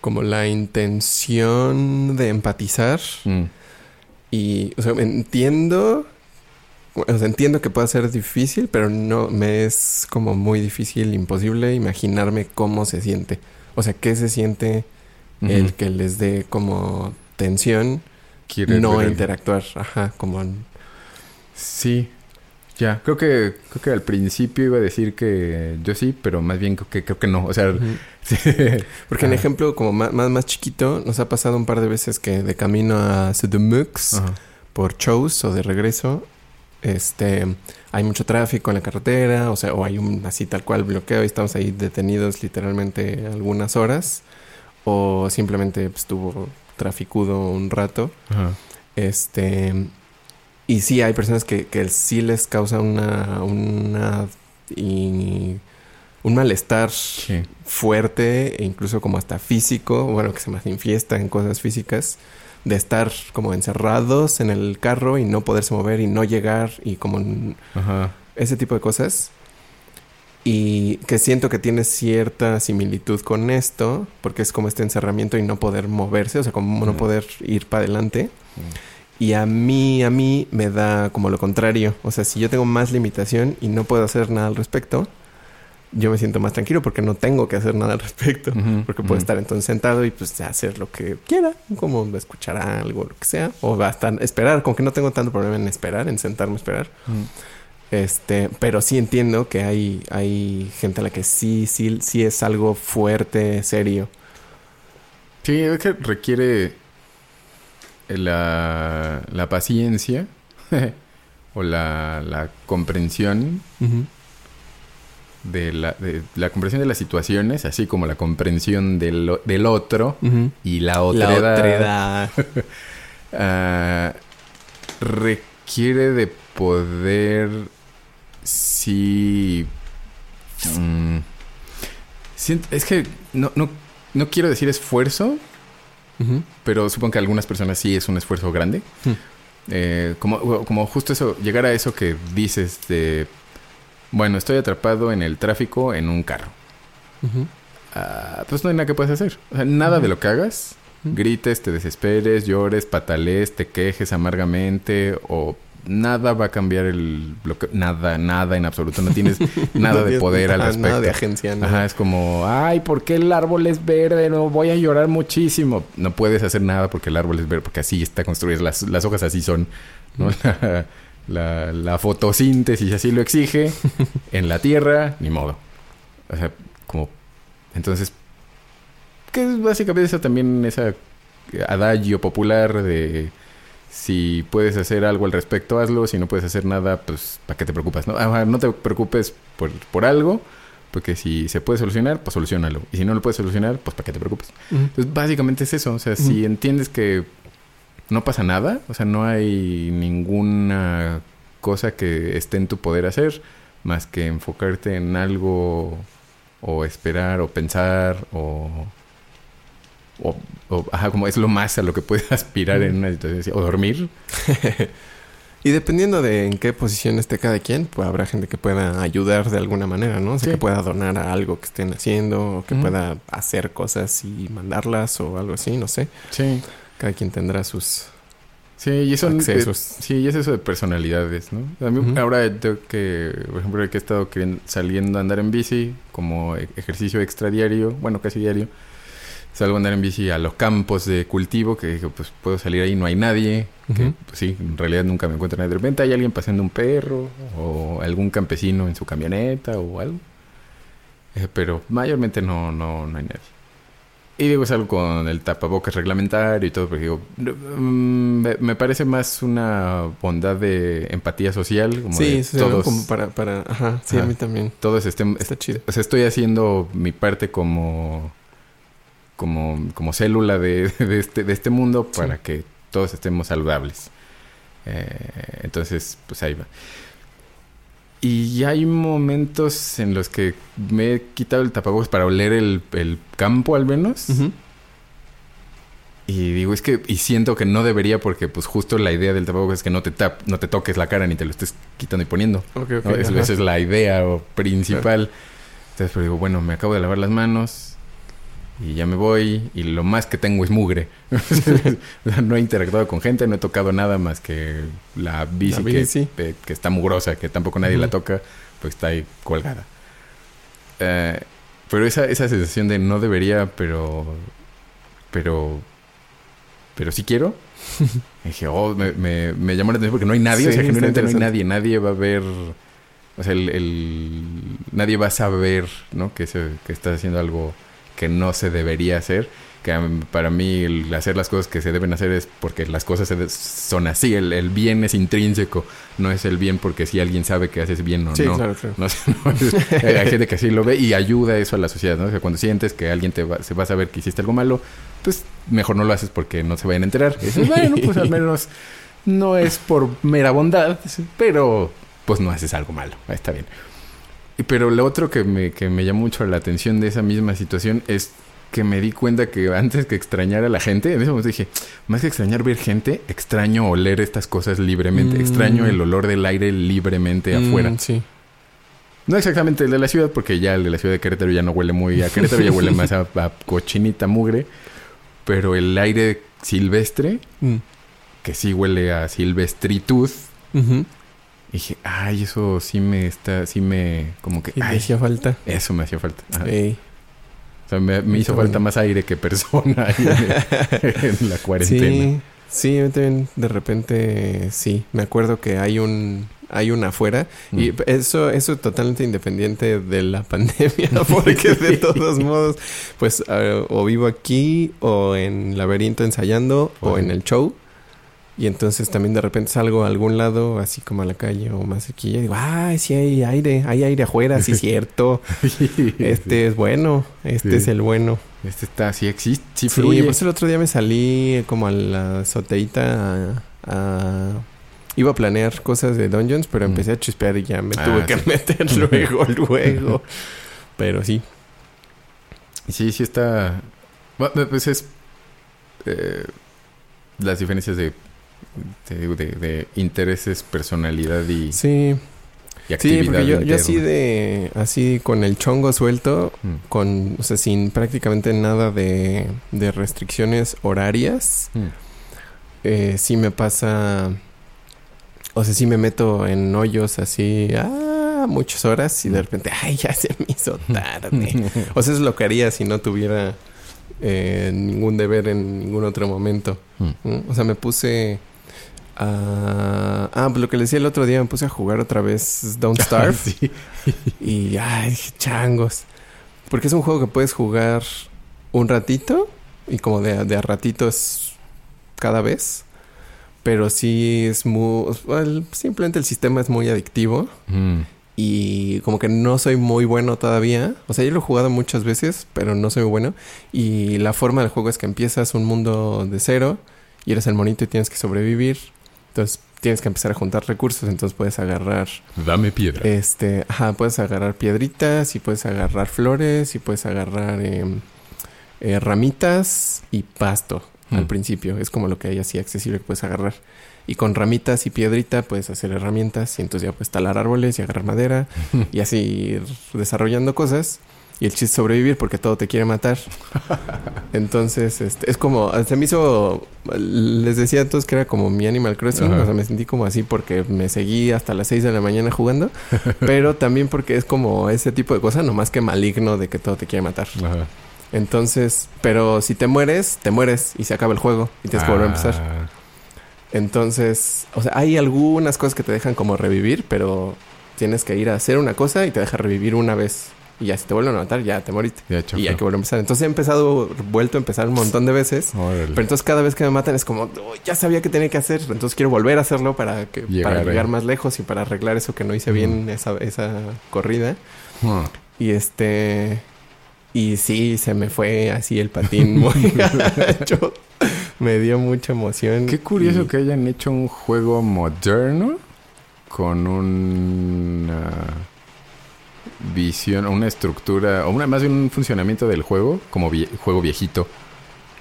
como la intención de empatizar Mm, y, o sea, entiendo, o sea, entiendo que pueda ser difícil, pero no, me es como muy difícil, imposible imaginarme cómo se siente. O sea, qué se siente el que les dé como tensión, Quiere no el- interactuar, ajá, como Sí, ya. Creo que, creo que al principio iba a decir que yo sí, pero más bien creo que, creo que no. O sea, sí. Porque en Ah. ejemplo, como más, más, más chiquito, nos ha pasado un par de veces que de camino a Sedumux, por shows o de regreso, este, hay mucho tráfico en la carretera, o sea, o hay un así tal cual bloqueo y estamos ahí detenidos literalmente algunas horas, o simplemente pues, estuvo traficudo un rato. Ajá. Este, y sí, hay personas que, que sí les causa una, una, y un malestar Sí. fuerte e incluso como hasta físico, bueno, que se manifiesta en cosas físicas, de estar como encerrados en el carro y no poderse mover y no llegar y como Ajá. ese tipo de cosas. Y que siento que tiene cierta similitud con esto, porque es como este encerramiento y no poder moverse, o sea, como no poder ir para adelante. Y a mí, a mí me da como lo contrario. O sea, si yo tengo más limitación y no puedo hacer nada al respecto, yo me siento más tranquilo porque no tengo que hacer nada al respecto. Porque puedo estar entonces sentado y pues hacer lo que quiera, como escuchar algo, lo que sea, o hasta esperar, como que no tengo tanto problema en esperar, en sentarme a esperar. Este, pero sí entiendo que hay, hay gente a la que sí, sí, sí es algo fuerte, serio. Sí, es que requiere la, la paciencia o la, la comprensión. De la, de la comprensión de las situaciones, así como la comprensión del, del otro y la La otredad, otredad. ah, requiere de poder sí mm, siento- es que no, no, no quiero decir esfuerzo pero supongo que algunas personas sí es un esfuerzo grande Hmm. Eh, como, como justo eso llegar a eso que dices de bueno estoy atrapado en el tráfico en un carro. Ah, pues no hay nada que puedas hacer. O sea, nada de lo que hagas, grites, te desesperes, llores, patalees, te quejes amargamente o nada va a cambiar el... Lo que, nada, nada en absoluto. No tienes nada de poder al respecto. Nada de agencia. nada. Ajá, es como, ay, ¿por qué el árbol es verde? No, voy a llorar muchísimo. No puedes hacer nada porque el árbol es verde, porque así está construido. Las, las hojas así son, ¿no? La, fotosíntesis así lo exige. en la tierra, ni modo. O sea, como... Entonces, que es básicamente eso también, esa adagio popular de... Si puedes hacer algo al respecto, hazlo. Si no puedes hacer nada, pues, ¿para qué te preocupas? No, Ajá, no te preocupes por, por algo. Porque si se puede solucionar, pues solucionalo. Y si no lo puedes solucionar, pues ¿para qué te preocupes? Ujú. Entonces, básicamente es eso. O sea, si entiendes que no pasa nada, o sea, no hay ninguna cosa que esté en tu poder hacer, más que enfocarte en algo o esperar o pensar o... O, o, ajá, como es lo más a lo que puedes aspirar en una situación así. O dormir. Y dependiendo de en qué posición esté cada quien, pues habrá gente que pueda ayudar de alguna manera, ¿no? O sea, Sí. que pueda donar a algo que estén haciendo, o que pueda hacer cosas y mandarlas o algo así, no sé. Sí. Cada quien tendrá sus... Sí, y eso Accesos. eh, sí, y es eso de personalidades, ¿no? A mí ahora tengo que, por ejemplo, que he estado saliendo a andar en bici como e- ejercicio extra diario, bueno, casi diario. Salgo a andar en bici a los campos de cultivo, que digo, pues puedo salir ahí, no hay nadie. Que, pues, sí, en realidad nunca me encuentro nadie. De repente hay alguien paseando un perro, o algún campesino en su camioneta, o algo. Eh, pero mayormente no, no, no hay nadie. Y digo, es algo con el tapabocas reglamentario y todo, porque digo, mm, me, parece más una bondad de empatía social, como sí, de todos, como para, para... Ajá, sí, a mí también. todos estén, Está chido. o sea, estoy haciendo mi parte como, como, como célula de, de este, de este mundo para Sí. que todos estemos saludables. Eh, entonces, pues ahí va. Y hay momentos en los que me he quitado el tapabocas para oler el, el campo al menos. Y digo, es que, y siento que no debería porque pues justo la idea del tapabocas es que no te tap, no te toques la cara ni te lo estés quitando y poniendo. Ok, ok. ¿no? Esa es la idea o principal. Entonces, pero digo, bueno, me acabo de lavar las manos y ya me voy y lo más que tengo es mugre. No he interactuado con gente, no he tocado nada más que la bici, La que- bici. Que, que está mugrosa, que tampoco nadie la toca, pues está ahí colgada. Eh, pero esa, esa sensación de no debería, pero... Pero... Pero sí quiero. dije, oh, me, me, me llamó la atención porque no hay nadie. o sea, está genuinamente no hay nadie. Nadie va a ver... O sea, el, el- nadie va a saber, ¿no? Que, se, que estás haciendo algo que no se debería hacer. Que para mí el hacer las cosas que se deben hacer es porque las cosas son así. El, el bien es intrínseco. No es el bien porque si alguien sabe que haces bien o Sí, no. claro, claro. No no, es- hay gente que así lo ve y ayuda eso a la sociedad, ¿no? O sea, cuando sientes que alguien te va, se va a saber que hiciste algo malo, pues mejor no lo haces porque no se vayan a enterar. Dices, bueno, pues al menos no es por mera bondad, pero pues no haces algo malo. Está bien. Y, pero lo otro que me, que me llamó mucho la atención de esa misma situación es que me di cuenta que antes que extrañar a la gente, en ese momento dije, más que extrañar ver gente, extraño oler estas cosas libremente, Mm. extraño el olor del aire libremente Mm, afuera. sí. No exactamente el de la ciudad, porque ya el de la ciudad de Querétaro ya no huele muy a Querétaro, ya huele más a, a cochinita mugre. Pero el aire silvestre, Mm. que sí huele a silvestritud, Ujú. dije, ay, eso sí me está, sí me, como que, Y me ay, hacía falta. eso me hacía falta. Ey. O sea, me, me hizo falta más aire que persona en, en la cuarentena. Sí, sí, también de repente sí. Me acuerdo que hay un hay una afuera y Mm. eso eso totalmente independiente de la pandemia porque de todos modos pues eh, o vivo aquí o en laberinto ensayando o en el show Y entonces también de repente salgo a algún lado, así como a la calle o más aquí, y digo, ay, sí hay aire, hay aire afuera, sí es cierto. este es bueno, este es el bueno. Este está, sí existe, sí Sí, fluye. pues el otro día me salí como a la azoteíta a, a- Iba a planear cosas de Dungeons, pero Mm. empecé a chispear y ya me Ah, tuve que sí. meter luego, luego. Pero sí. Sí, sí está... Bueno, pues es... eh, las diferencias de, te digo, de, de intereses, personalidad y, Sí, y actividad sí, porque yo, así de... Así con el chongo suelto, Mm. con... O sea, sin prácticamente nada de, de restricciones horarias. Mm. eh, sí me pasa... O sea, sí me meto en hoyos así... Ah, muchas horas y de repente... Ay, ya se me hizo tarde. o sea, es lo que haría si no tuviera... eh, ningún deber en ningún otro momento. Mm. O sea, me puse a... Ah, pues lo que le decía el otro día, me puse a jugar otra vez Don't Starve. Sí. Y, ay, dije, changos. Porque es un juego que puedes jugar un ratito y como de, de a ratitos cada vez. Pero sí es muy... well, simplemente el sistema es muy adictivo. Mm. Y como que no soy muy bueno todavía. O sea, yo lo he jugado muchas veces, pero no soy muy bueno. Y la forma del juego es que empiezas un mundo de cero y eres el monito y tienes que sobrevivir. Entonces tienes que empezar a juntar recursos. Entonces puedes agarrar Dame piedra. este, ajá, puedes agarrar piedritas y puedes agarrar flores y puedes agarrar em, eh, ramitas y pasto al Mm. principio. Es como lo que hay así accesible que puedes agarrar. Y con ramitas y piedrita puedes hacer herramientas y entonces ya puedes talar árboles y agarrar madera y así ir desarrollando cosas. Y el chiste es sobrevivir porque todo te quiere matar. Entonces, este, es como, se me hizo, les decía a todos que era como mi Animal Crossing, Ajá. o sea, me sentí como así porque me seguí hasta las 6 de la mañana jugando, pero también porque es como ese tipo de cosa, nomás que maligno de que todo te quiere matar. Ajá. Entonces, pero si te mueres, te mueres y se acaba el juego y tienes que volver a empezar. Ah, Entonces, o sea, hay algunas cosas que te dejan como revivir, pero tienes que ir a hacer una cosa y te deja revivir una vez. Y ya si te vuelven a matar, ya te moriste. ya Y hay que volver a empezar. Entonces he empezado, vuelto a empezar un montón de veces. Órale. Pero entonces cada vez que me matan es como, "Oh, ya sabía que tenía que hacer. Entonces quiero volver a hacerlo para, que, Llegar para más lejos y para arreglar eso que no hice bien esa, esa corrida. Y este... Y sí, se me fue así el patín muy gacho. Me dio mucha emoción. Qué curioso y- que hayan hecho un juego moderno con una visión, una estructura, o una, más bien un funcionamiento del juego como vie- juego viejito.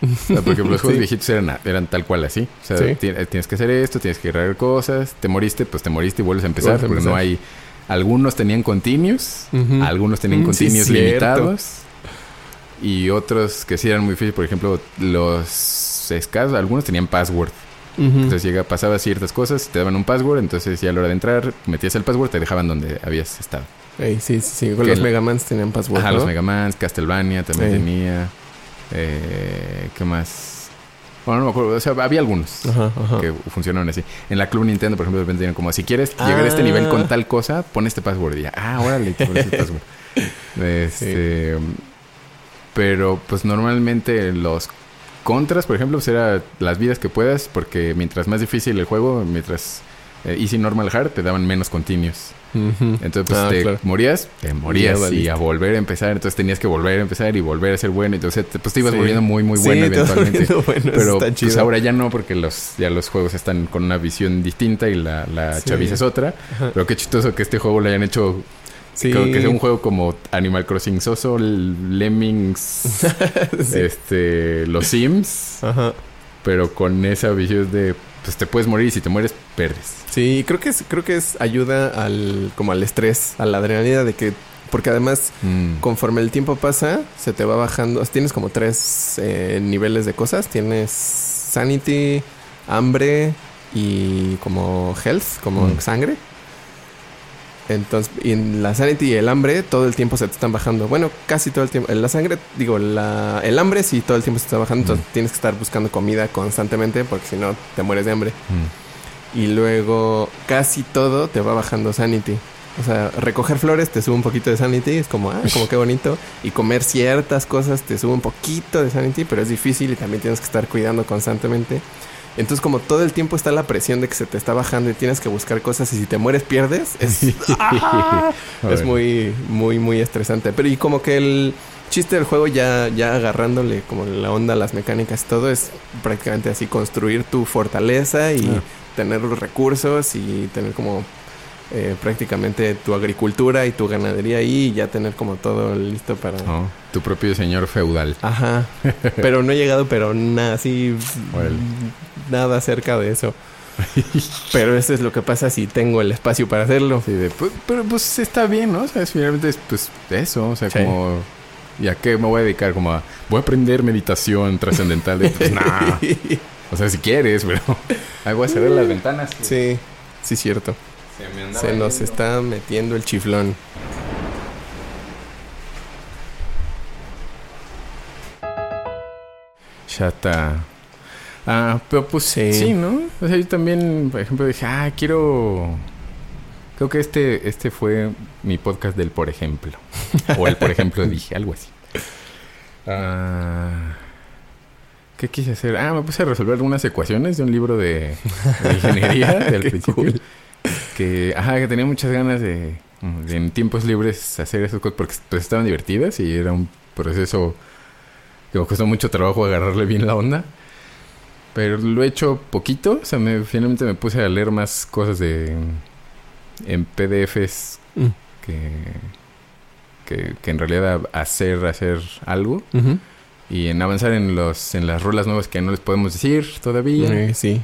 O sea, porque los juegos Sí. viejitos eran, eran tal cual así. O sea, Sí. tienes que hacer esto, tienes que agarrar cosas, te moriste, pues te moriste y vuelves a empezar, porque no hay... Algunos tenían continuos, algunos tenían Mm, sí, continuos limitados y otros que sí eran muy difíciles. Por ejemplo, los escasos, algunos tenían password. Entonces llega, pasabas ciertas cosas, te daban un password, entonces ya a la hora de entrar, metías el password, te dejaban donde habías estado. Ey, sí, sí, sí. Los el- Megamans tenían password. Ajá, ¿no? los Megamans, Castlevania también tenía. Eh, ¿Qué más? Bueno, no me acuerdo. O sea, había algunos Ajá, ajá. que funcionaron así. En la Club Nintendo, por ejemplo, de repente tenían como, si quieres llegar a este Ah. nivel con tal cosa, pon este password. Y ya, ah, órale, te pones el password. Este, Pero, pues, normalmente los contras, por ejemplo, pues era las vidas que puedas, porque mientras más difícil el juego, mientras eh, easy, normal, hard, te daban menos continuos. Entonces, pues, Ah, te claro. morías, te morías y a volver a empezar. Entonces, tenías que volver a empezar y volver a ser bueno. Entonces, te- pues, te ibas Sí. volviendo muy, muy Sí, bueno vas eventualmente. bueno, Pero pues chido. ahora ya no, porque los ya los juegos están con una visión distinta y la, la Sí. chaviza es otra. Ajá. Pero qué chistoso que este juego lo hayan hecho. Sí. Creo que sea un juego como Animal Crossing Soso, Lemmings, Sí. este, los Sims, Ajá. pero con esa visión de pues te puedes morir y si te mueres, perdes. Sí, creo que es, creo que es ayuda al, como al estrés, a la adrenalina de que, porque además Mm. conforme el tiempo pasa, se te va bajando. Tienes como tres eh, niveles de cosas. Tienes sanity, hambre y como health, como Mm. sangre. Entonces, y en la sanity y el hambre todo el tiempo se te están bajando. Bueno, casi todo el tiempo. En la sangre, digo, la, el hambre sí todo el tiempo se está bajando. Entonces Mm. tienes que estar buscando comida constantemente porque si no te mueres de hambre. Mm. Y luego casi todo te va bajando sanity. O sea, recoger flores te sube un poquito de sanity, es como, ah, como qué bonito. Y comer ciertas cosas te sube un poquito de sanity, pero es difícil y también tienes que estar cuidando constantemente. Entonces como todo el tiempo está la presión de que se te está bajando y tienes que buscar cosas y si te mueres pierdes, es, ¡Ah! es muy, muy, muy estresante. Pero y como que el chiste del juego ya, ya agarrándole como la onda, las mecánicas y todo, es prácticamente así construir tu fortaleza y Ah. tener los recursos y tener como eh, prácticamente tu agricultura y tu ganadería ahí y ya tener como todo listo para... Oh, tu propio señor feudal. Ajá. Pero no he llegado, pero nada así. Nada cerca de eso. Pero eso es lo que pasa si tengo el espacio para hacerlo. Sí, de, pues, pero pues está bien, ¿no? O sea, finalmente es pues eso, o sea, Sí. como... ¿Y a qué me voy a dedicar? Como a... Voy a aprender meditación trascendental. de, Pues nah. O sea, si quieres, pero... Ahí voy a cerrar las ventanas. sí, sí, cierto. Se, me andaba Se nos yendo. está metiendo el chiflón. Ya está. Ah, pero pues Sí. sí. ¿no? O sea, yo también, por ejemplo, dije, ah, quiero... Creo que este, este fue mi podcast del por ejemplo. O el por ejemplo dije, algo así. Ah, ¿Qué quise hacer? Ah, me puse a resolver unas ecuaciones de un libro de, de ingeniería del principio. cool. Que, ajá, que tenía muchas ganas de, de en tiempos libres hacer esas cosas porque pues, estaban divertidas y era un proceso que me costó mucho trabajo agarrarle bien la onda. Pero lo he hecho poquito, o sea, me, finalmente me puse a leer más cosas de en PDFs Mm. que, que, que en realidad hacer, hacer algo y en avanzar en los en las rolas nuevas que no les podemos decir todavía Eh, sí.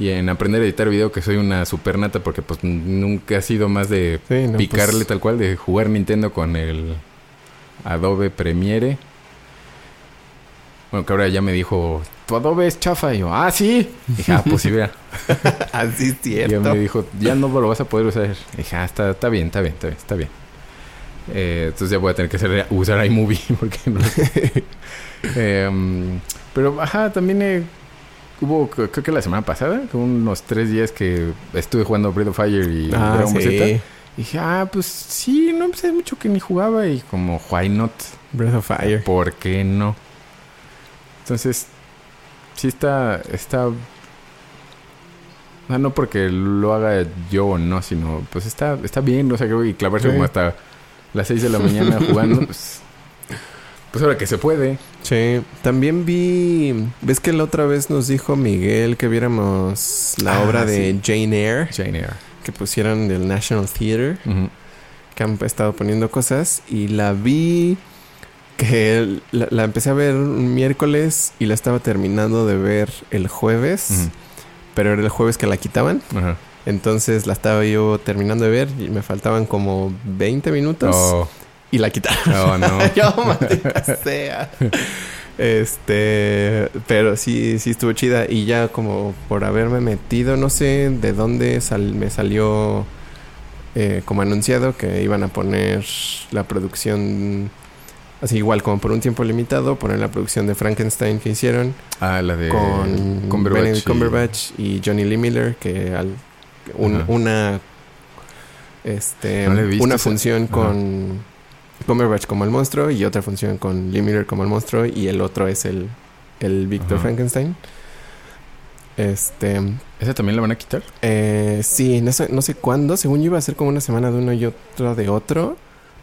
Y en aprender a editar video que soy una supernata porque pues nunca ha sido más de Sí, no, picarle pues, tal cual de jugar Nintendo con el Adobe Premiere. Bueno, que ahora ya me dijo, tu Adobe es chafa. Y yo, ah, sí. Y dije, ah, pues sí, vea. Así es Y ya cierto. me dijo, ya no lo vas a poder usar. Y dije, ah, está, está bien, está bien, está bien, está bien. Eh, entonces ya voy a tener que hacer, usar iMovie porque no. Em, pero, ajá, también eh, hubo, creo que la semana pasada, como unos tres días que estuve jugando Breath of Fire y Ah, Dragon Ball Z. sí. Y dije, ah, pues sí, no, pues hay mucho que ni jugaba. Y como, why not? Breath of Fire. ¿Por qué no? Entonces, sí está, está... O sea, no porque lo haga yo o no, sino pues está, está bien, o sea, creo que clavarse Sí. como hasta las 6 de la mañana jugando, pues, pues ahora que se puede. Sí, también vi, ves que la otra vez nos dijo Miguel que viéramos la Ah, obra de Jane Eyre Jane Eyre. que pusieron del National Theatre, Ujú. que han estado poniendo cosas y la vi que la, la empecé a ver un miércoles y la estaba terminando de ver el jueves, pero era el jueves que la quitaban, Ajá. entonces la estaba yo terminando de ver y me faltaban como 20 minutos Oh, y la quitaron. oh, no. Yo, maldita sea. Este, pero sí, sí estuvo chida. Y ya como por haberme metido, no sé de dónde sal- me salió eh, como anunciado que iban a poner la producción, así igual como por un tiempo limitado, poner la producción de Frankenstein que hicieron Ah, la de con Cumberbatch Benedict y- Cumberbatch y Johnny Lee Miller, que al, un- Ajá. una este No una esa. función con Cumberbatch como el monstruo y otra función con Lee Miller como el monstruo y el otro es el el Victor Ajá. Frankenstein. Este, ¿Esa también la van a quitar? eh, sí, no sé, no sé cuándo, según yo iba a ser como una semana de uno y otro de otro,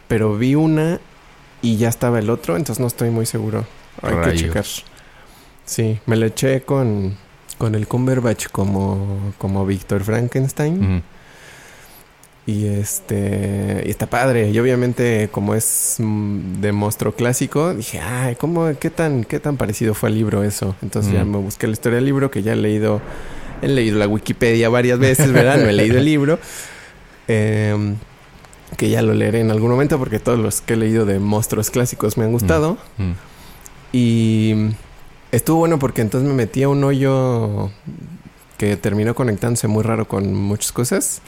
pero vi una y ya estaba el otro, entonces no estoy muy seguro. Hay que checar. Sí, me lo eché con, con el Cumberbatch como, como Víctor Frankenstein. Y este, y está padre. Y obviamente, como es mm, de monstruo clásico, dije, ay, ¿cómo, qué tan, qué tan parecido fue al libro eso? Entonces ya Mm. me busqué la historia del libro, que ya he leído, he leído la Wikipedia varias veces, ¿verdad? No he leído el libro. Em, que ya lo leeré en algún momento, porque todos los que he leído de monstruos clásicos me han gustado. Mm. Y estuvo bueno porque entonces me metí a un hoyo que terminó conectándose muy raro con muchas cosas.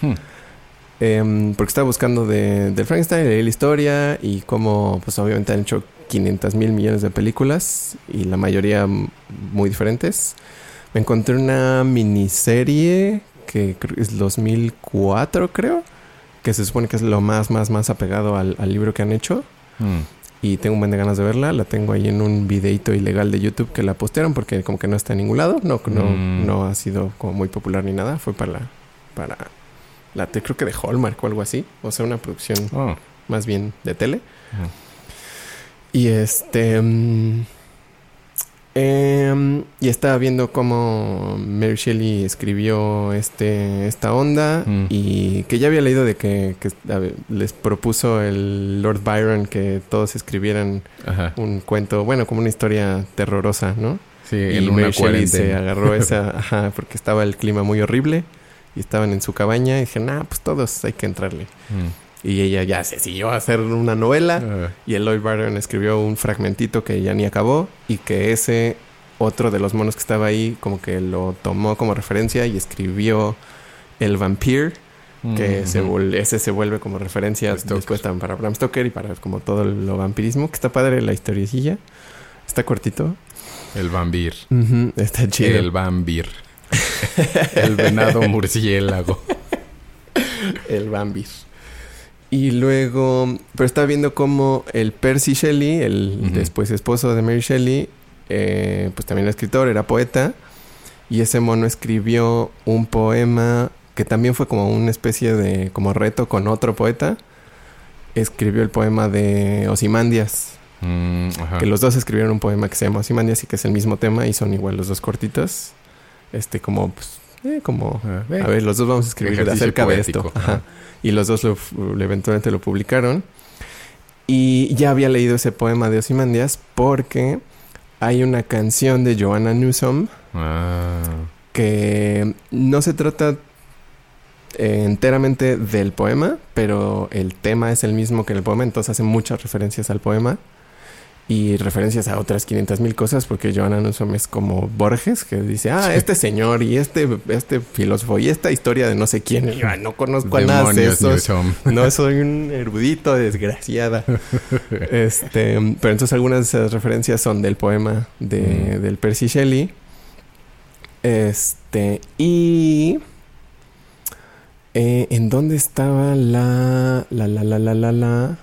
Em, porque estaba buscando de, del Frankenstein, leí la historia y cómo, pues obviamente han hecho 500 mil millones de películas y la mayoría muy diferentes. Me encontré una miniserie que es 2004, creo, que se supone que es lo más, más, más apegado al, al libro que han hecho. Mm. y tengo un buen de ganas de verla. La tengo ahí en un videito ilegal de YouTube que la postearon porque como que no está en ningún lado. No, no, Mm. no ha sido como muy popular ni nada. Fue para la, para la, te- creo que de Hallmark o algo así. O sea, una producción Oh. más bien de tele. Y este... mm, em, y estaba viendo cómo Mary Shelley escribió este, esta onda Mm. y que ya había leído de que, que, a ver, les propuso el Lord Byron que todos escribieran Ajá. un cuento, bueno, como una historia terrorosa, ¿no? Sí, y en Mary Shelley se agarró esa, ajá, porque estaba el clima muy horrible y estaban en su cabaña y dije, nah, pues todos hay que entrarle. Mm. Y ella ya se siguió a hacer una novela. Ah. Y el Lloyd Byron escribió un fragmentito que ya ni acabó y que ese otro de los monos que estaba ahí como que lo tomó como referencia y escribió el vampire que Mm, se ese se vuelve como referencia Stoker. después para Bram Stoker y para como todo lo vampirismo que está padre la historiecilla está cortito El vampir. Está chido El vampir. el venado murciélago. el Bambir. Y luego, pero estaba viendo cómo el Percy Shelley, el después esposo de Mary Shelley, eh, pues también era escritor, era poeta. Y ese mono escribió un poema que también fue como una especie de como reto con otro poeta. Escribió el poema de Osimandias. Mm. Que los dos escribieron un poema que se llama Osimandias y que es el mismo tema y son igual los dos cortitos. Este, como, pues, eh, como Ah, a ver, los dos vamos a escribir acerca poético, de esto. ajá. Y los dos lo, eventualmente lo publicaron. Y ya había leído ese poema de Osimandias porque hay una canción de Joanna Newsom Ah. que no se trata eh, enteramente del poema, pero el tema es el mismo que el poema, entonces hace muchas referencias al poema y referencias a otras 500 mil cosas, porque Joanna Newsom es como Borges, que dice, ah, este señor y este, este filósofo y esta historia de no sé quién, y yo, "Ah, no conozco a nada de esos. No soy un erudito, desgraciada. Este, pero entonces algunas de esas referencias son del poema de, Mm. del Percy Shelley. Este, y eh, ¿en dónde estaba la la la la la la la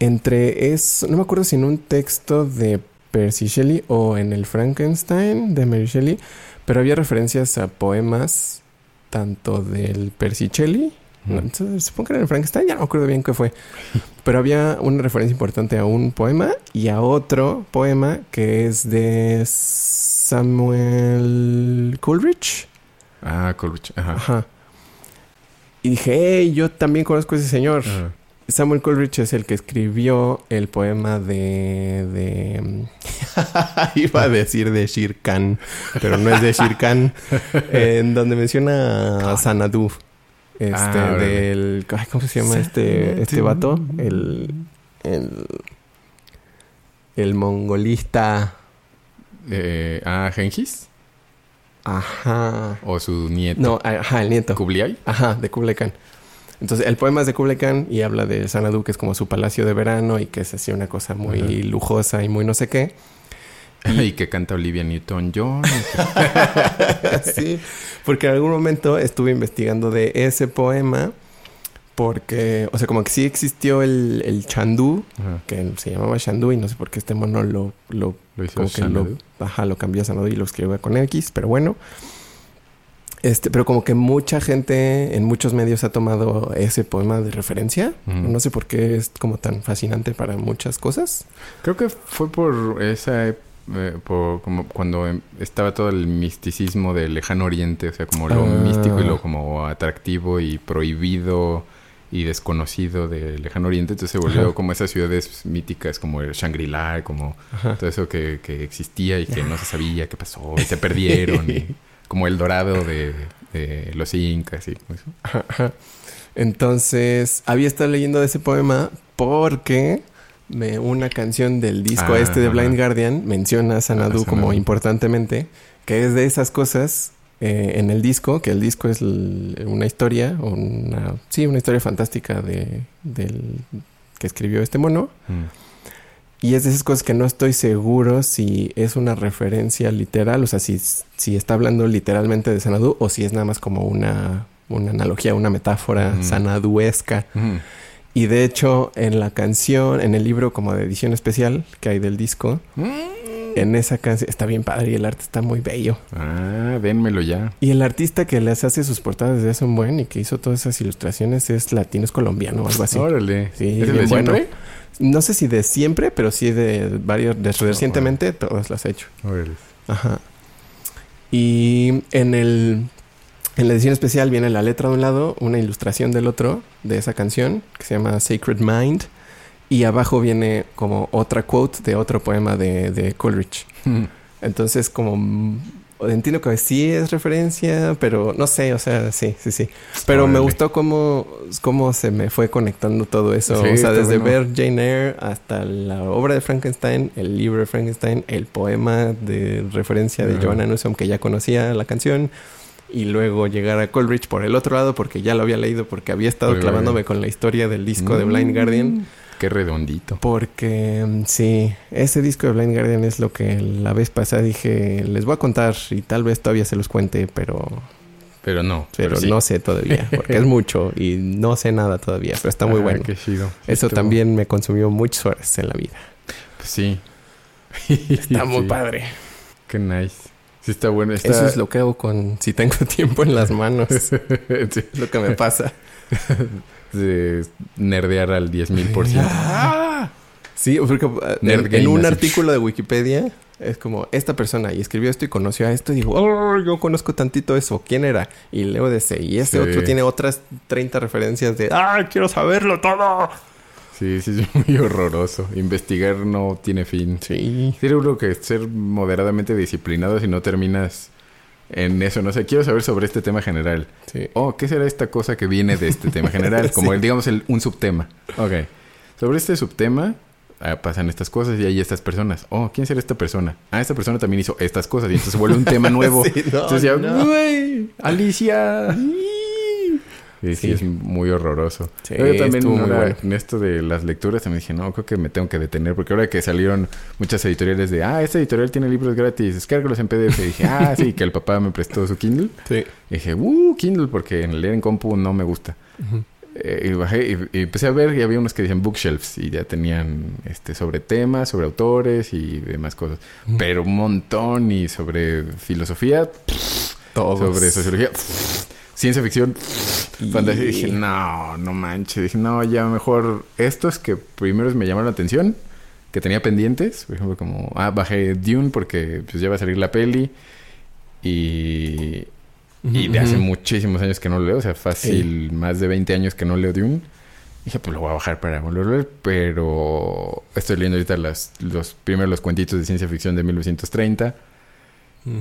entre es no me acuerdo si en un texto de Percy Shelley o en el Frankenstein de Mary Shelley, pero había referencias a poemas tanto del Percy Shelley no, supongo que era en Frankenstein, ya no me acuerdo bien qué fue. Pero había una referencia importante a un poema y a otro poema que es de Samuel Coleridge. Ah, Coleridge. Ajá. Ajá. Y dije, hey, yo también conozco a ese señor. Samuel Coleridge es el que escribió el poema de... de Iba a decir de Shir Khan, pero no es de Shir Khan. en donde menciona a Sanadu. Este, Ah, del... ay, ¿Cómo se llama este, este vato? El... El... El mongolista... Eh, ah, Gengis. Ajá. O su nieto. No, ajá, el nieto. Kublai. Ajá, de Kublai Khan. Entonces, el poema es de Kublai Khan y habla de Sanadu, que es como su palacio de verano y que es así una cosa muy Ajá. lujosa y muy no sé qué. Y que canta Olivia Newton-John. sí, porque en algún momento estuve investigando de ese poema porque, o sea, como que sí existió el, el Chandú, Ajá. que se llamaba Chandú y no sé por qué este mono lo, lo Lo hizo como que lo, ajá, lo cambió a Sanadu y lo escribió con X, pero bueno. Este, pero como que mucha gente en muchos medios ha tomado ese poema de referencia. No sé por qué es como tan fascinante para muchas cosas. Creo que fue por esa... ep- eh, por como cuando em- estaba todo el misticismo del lejano oriente, o sea, como lo Ah. místico y lo como atractivo y prohibido y desconocido del lejano oriente, entonces se volvió Ajá. como esas ciudades míticas como el Shangri-La, como Ajá. todo eso que, que existía y que no se sabía qué pasó y se perdieron, y como el dorado de, de los incas y como eso. Ajá, ajá. Entonces, había estado leyendo de ese poema porque me, una canción del disco Ah, este de Blind ajá. Guardian menciona a Sanadu Ah, como importantemente, que es de esas cosas eh, en el disco, que el disco es una historia, una, sí, una historia fantástica de, del que escribió este mono. Mm. Y es de esas cosas que no estoy seguro si es una referencia literal, o sea, si, si está hablando literalmente de Sanadu o si es nada más como una, una analogía, una metáfora Ujú. sanaduesca. Y de hecho, en la canción, en el libro como de edición especial que hay del disco, en esa canción está bien padre y el arte está muy bello. Ah, dénmelo ya. Y el artista que les hace sus portadas desde hace un buen y que hizo todas esas ilustraciones es latino, es colombiano o algo así. Órale. Sí, ¿Es el bien de bueno. siempre? No sé si de siempre, pero sí de varios, de recientemente, todas las ha hecho. Ajá. Y en el en la edición especial viene la letra de un lado, una ilustración del otro de esa canción que se llama Sacred Mind y abajo viene como otra quote de otro poema de, de Coleridge. Entonces como entiendo que sí es referencia, pero no sé, o sea, sí, sí, sí. Pero me gustó cómo, cómo se me fue conectando todo eso. Sí, o sea, desde bueno. ver Jane Eyre hasta la obra de Frankenstein, el libro de Frankenstein, el poema de referencia de Ajá. Joanna Newsom que ya conocía la canción. Y luego llegar a Coleridge por el otro lado porque ya lo había leído porque había estado Oye, clavándome oye. con la historia del disco de Blind Guardian. Qué redondito. Porque mm, sí, ese disco de Blind Guardian es lo que la vez pasada dije, les voy a contar y tal vez todavía se los cuente, pero, Pero no. pero sí. no sé todavía, porque es mucho y no sé nada todavía, pero está muy Ah, bueno. Qué chido. Sí, Eso también me consumió muchas horas en la vida. pues sí. Está muy Sí. padre. Qué nice. Sí, está bueno. Está... Eso es lo que hago con si tengo tiempo en las manos. es lo que me pasa. De nerdear al 10.000%. Ah. Sí, porque Nerd en, un así. artículo de Wikipedia es como esta persona y escribió esto y conoció a esto y digo, oh, yo conozco tantito eso, ¿quién era? Y leo de ese y este Sí. otro tiene otras 30 referencias de, ah, quiero saberlo todo. Sí, sí, es muy horroroso. Investigar no tiene fin. Sí. Sí, creo que ser moderadamente disciplinado si no terminas en eso. No sé, quiero saber sobre este tema general. Sí. Oh, ¿qué será esta cosa que viene de este tema general? Como, Sí. el, digamos, el, un subtema. Ok. Sobre este subtema ah, pasan estas cosas y hay estas personas. Oh, ¿quién será esta persona? Ah, esta persona también hizo estas cosas y entonces se vuelve un tema nuevo. Sí, no, entonces ya. ¡Alicia! Sí, sí, Sí. es muy horroroso. Sí, Yo también estuvo muy bueno. en esto de las lecturas también dije, no, creo que me tengo que detener porque ahora que salieron muchas editoriales de, ah, esta editorial tiene libros gratis, descárgalos en PDF. Y dije, ah, sí, que el papá me prestó su Kindle. Sí. Y dije, uh, Kindle, porque en leer en compu no me gusta. Ujú. Eh, y bajé y, y empecé a ver y había unos que decían bookshelves y ya tenían este sobre temas, sobre autores y demás cosas. Ujú. Pero un montón y sobre filosofía, Todos. sobre sociología, ciencia ficción, Y- fantasía. Y dije, no, no manches. Dije, no, ya mejor estos que primero me llamaron la atención, que tenía pendientes. Por ejemplo, como, ah, bajé Dune porque pues ya va a salir la peli. Y, y de hace muchísimos años que no lo leo, o sea, fácil, más de 20 años que no leo Dune. Dije, pues lo voy a bajar para volverlo a leer, pero estoy leyendo ahorita las, los primeros los cuentitos de ciencia ficción de 1930.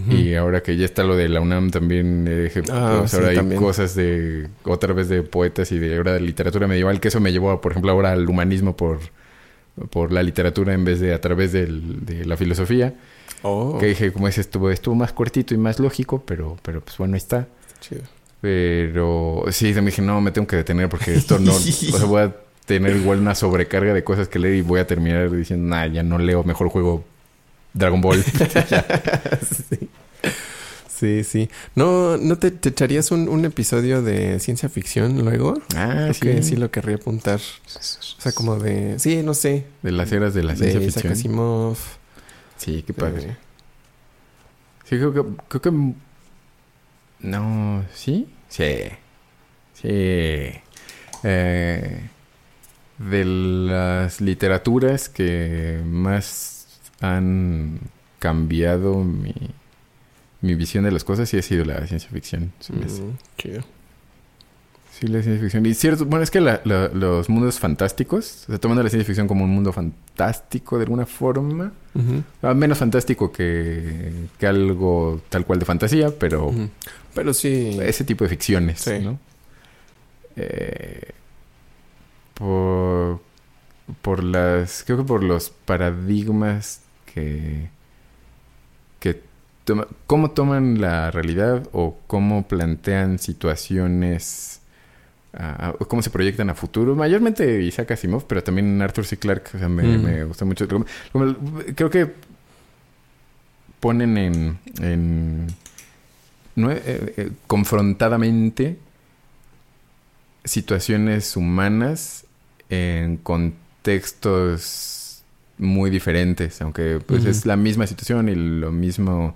Y ahora que ya está lo de la UNAM también, eh, dije, Ah, pues sí, ahora hay también. cosas de, otra vez de poetas y de ahora de literatura medieval, que eso me llevó, por ejemplo, ahora al humanismo por, por la literatura en vez de a través del- de la filosofía. Oh, Que dije, como ese estuvo, estuvo más cortito y más lógico, pero, pero pues bueno, ahí está. chido. Pero sí, me dije, no, me tengo que detener porque esto no... o sea, voy a tener igual una sobrecarga de cosas que leer y voy a terminar diciendo, nah, ya no leo, mejor juego Dragon Ball. sí. Sí, sí. ¿No, no te, te echarías un, un episodio de ciencia ficción luego? ah, sí. que sí lo querría apuntar. O sea, como de... Sí, no sé. De las eras de la ciencia de ficción. Asimov. Sí, qué de- padre. Sí, creo que... Creo que... No, ¿sí? Sí. Sí. Eh, de las literaturas que más han cambiado mi, mi visión de las cosas, sí ha sido la ciencia ficción. hace. Mm. Sí, la ciencia ficción. Y cierto, bueno, es que la- la- los mundos fantásticos, o sea, tomando la ciencia ficción como un mundo fantástico de alguna forma. Ah, menos fantástico que, que algo tal cual de fantasía, pero. Pero sí. ese tipo de ficciones, Sí. ¿no? Eh, por, por las, creo que por los paradigmas que, que toma- cómo toman la realidad o cómo plantean situaciones, o cómo se proyectan a futuro. Mayormente Isaac Asimov, pero también Arthur C. Clarke, o sea, me, Mm. me gusta mucho. Creo que ponen en, en no, eh, eh, confrontadamente situaciones humanas en contextos muy diferentes, aunque pues es la misma situación y lo mismo,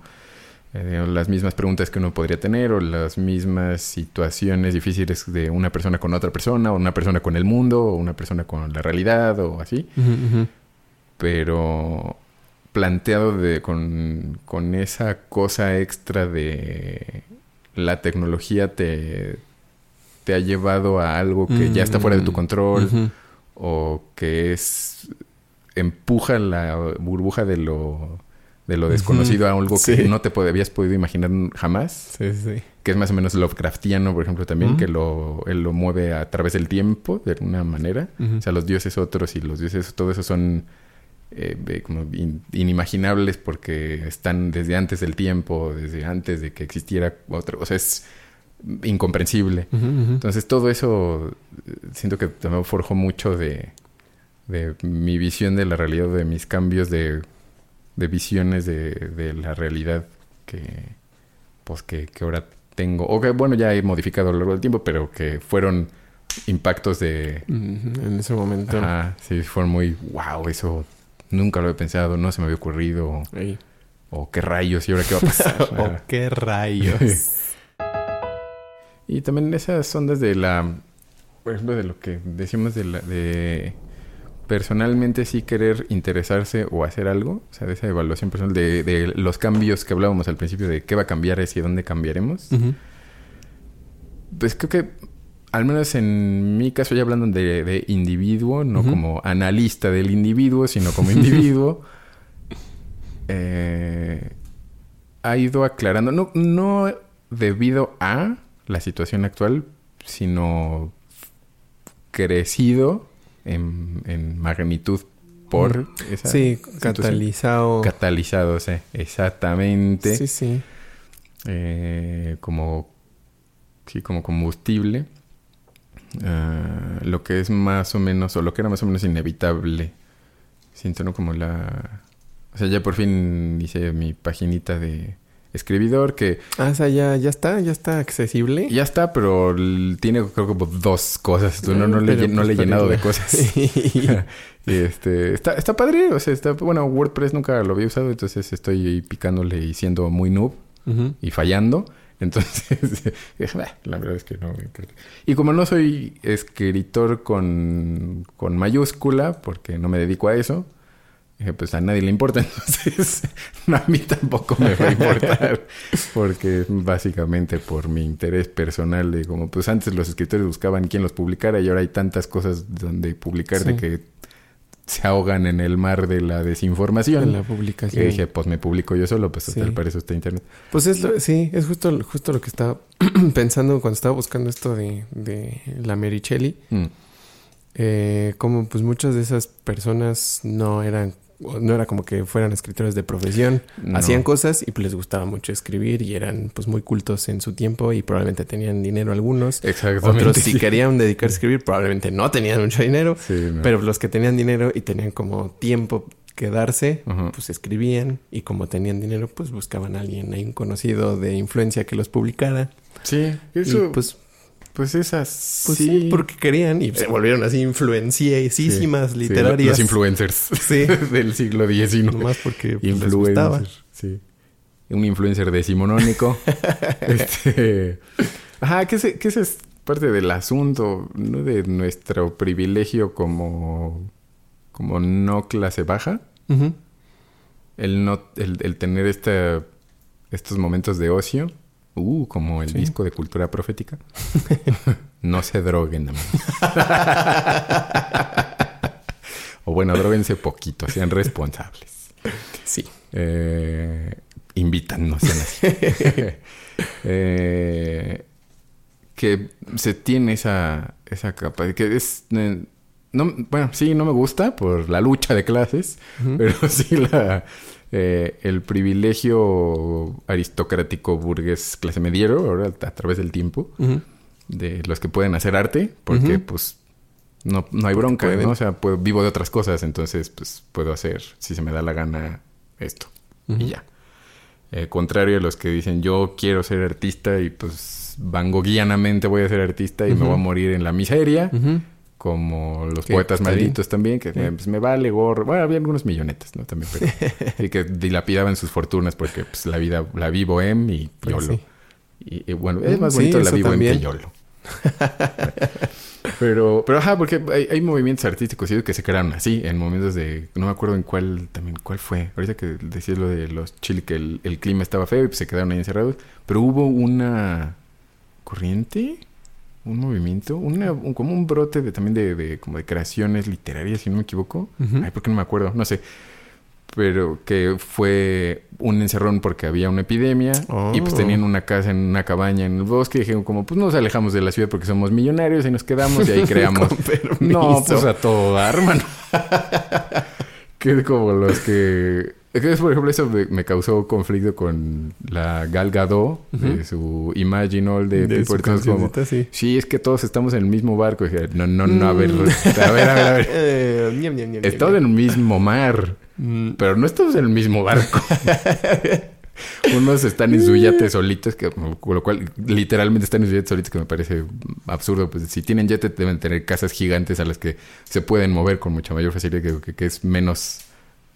eh, las mismas preguntas que uno podría tener o las mismas situaciones difíciles de una persona con otra persona o una persona con el mundo o una persona con la realidad o así. Pero planteado de, con, con esa cosa extra de la tecnología te, te ha llevado a algo que ya está fuera de tu mm, control o que es empuja la burbuja de lo de lo desconocido a algo que no te habías podido imaginar jamás. Sí, sí. Que es más o menos Lovecraftiano, por ejemplo, también, que lo, él lo mueve a través del tiempo, de alguna manera. O sea, los dioses otros y los dioses, todo eso son eh, como inimaginables porque están desde antes del tiempo, desde antes de que existiera otro. O sea, es incomprensible. Entonces, todo eso eh, siento que también forjó mucho de, de mi visión de la realidad, de mis cambios de, de visiones de, de, la realidad que, pues, que, que ahora tengo. O que, bueno, ya he modificado a lo largo del tiempo, pero que fueron impactos de... En ese momento. Ajá, sí, fueron muy, wow, eso nunca lo he pensado, no se me había ocurrido. O qué rayos, y ahora qué va a pasar. o qué rayos. y también esas ondas de la, por ejemplo, de lo que decimos de la, de personalmente sí querer interesarse o hacer algo, o sea, de esa evaluación personal, de, de los cambios que hablábamos al principio, de qué va a cambiar y dónde cambiaremos. Pues creo que al menos en mi caso, ya hablando de, individuo, no como analista del individuo, sino como individuo, eh, ha ido aclarando, no, no debido a la situación actual, sino crecido en, magnitud por esa sí catalizado. Catalizado sí exactamente. Sí sí. Eh, como sí como combustible. Ah, lo que es más o menos, o lo que era más o menos inevitable. Siento, ¿no? Como la... O sea, ya por fin hice mi paginita de escribidor que... Ah, o sea, ya, ya está, ya está accesible. Ya está, pero tiene creo como dos cosas. no, no, le, no le he llenado de cosas. y este, está, está padre, o sea, está... Bueno, WordPress nunca lo había usado, entonces estoy picándole y siendo muy noob y fallando. Entonces, la verdad es que no me Y como no soy escritor con, con mayúscula, porque no me dedico a eso, pues a nadie le importa, entonces a mí tampoco me va a importar, porque básicamente por mi interés personal de como pues antes los escritores buscaban quién los publicara y ahora hay tantas cosas donde publicar de que se ahogan en el mar de la desinformación. En la publicación. Y dije, pues me publico yo solo, pues sí. para eso está internet. Pues es lo, sí, es justo, justo lo que estaba pensando cuando estaba buscando esto de, de la Mericelli. Mm. Eh, como pues muchas de esas personas no eran no era como que fueran escritores de profesión, hacían cosas y pues les gustaba mucho escribir y eran pues muy cultos en su tiempo y probablemente tenían dinero algunos. Exactamente. Otros si querían dedicarse a escribir probablemente no tenían mucho dinero, pero los que tenían dinero y tenían como tiempo que darse, pues escribían y como tenían dinero pues buscaban a alguien ahí un conocido de influencia que los publicara. Sí, eso y, pues pues esas pues sí. porque querían y se volvieron así influenciísimas literarias. los influencers sí. del siglo XIX. Más porque pues, influencer, sí. Un influencer decimonónico. este, ajá, que ese, que es parte del asunto, ¿no? De nuestro privilegio como, como no clase baja. El no, el, el tener este, estos momentos de ocio Uh, como el disco de cultura profética. no se droguen, o bueno, droguense poquito, sean responsables. Sí. Eh, invitan, no sean así. eh, que se tiene esa, esa capa, que es... Eh, no, bueno, sí, no me gusta por la lucha de clases, pero sí la, eh, el privilegio aristocrático burgués clase mediero, ahora a través del tiempo, de los que pueden hacer arte, porque pues no, no hay bronca, ¿no? O sea, vivo de otras cosas, entonces pues puedo hacer, si se me da la gana, esto. Y ya. Eh, contrario a los que dicen yo quiero ser artista y pues vangoguianamente voy a ser artista y me voy a morir en la miseria como los poetas malditos también, que Sí. pues, me vale gorro. Bueno, había algunos millonetas, ¿no? También, pero y que dilapidaban sus fortunas porque pues, la vida la vi bohem y Pues YOLO. sí. Y, y, bueno, es más Sí, bonito la vi bohem que. YOLO. pero, pero ajá, porque hay, hay movimientos artísticos y que se crearon así, en momentos de, no me acuerdo en cuál también, cuál fue. Ahorita que decías lo de los Chile, que el, el clima estaba feo y pues se quedaron ahí encerrados. Pero hubo una corriente, un movimiento, una, un- como un brote de también de, de como de creaciones literarias, si no me equivoco. Ujú. Ay, ¿por qué no me acuerdo? No sé. Pero que fue un encerrón porque había una epidemia y pues Oh. tenían una casa en una cabaña en el bosque y dijeron como pues nos alejamos de la ciudad porque somos millonarios y nos quedamos y ahí creamos. No, pues a todo hermano. que es como los que... Es que, por ejemplo, eso me, causó conflicto con la Gal Gadot de su Imagine All de, de People. Como, sí. Sí, es que todos estamos en el mismo barco. Y dije, no, no, no, a ver, Mm. a ver, a ver, a ver. Eh, Estamos en el mismo mar. Mm, pero no estamos en el mismo barco. Unos están en su yate solitos, que, con lo cual literalmente están en su yate solitos, que me parece absurdo. Pues si tienen yate, deben tener casas gigantes a las que se pueden mover con mucha mayor facilidad, que, que- que es menos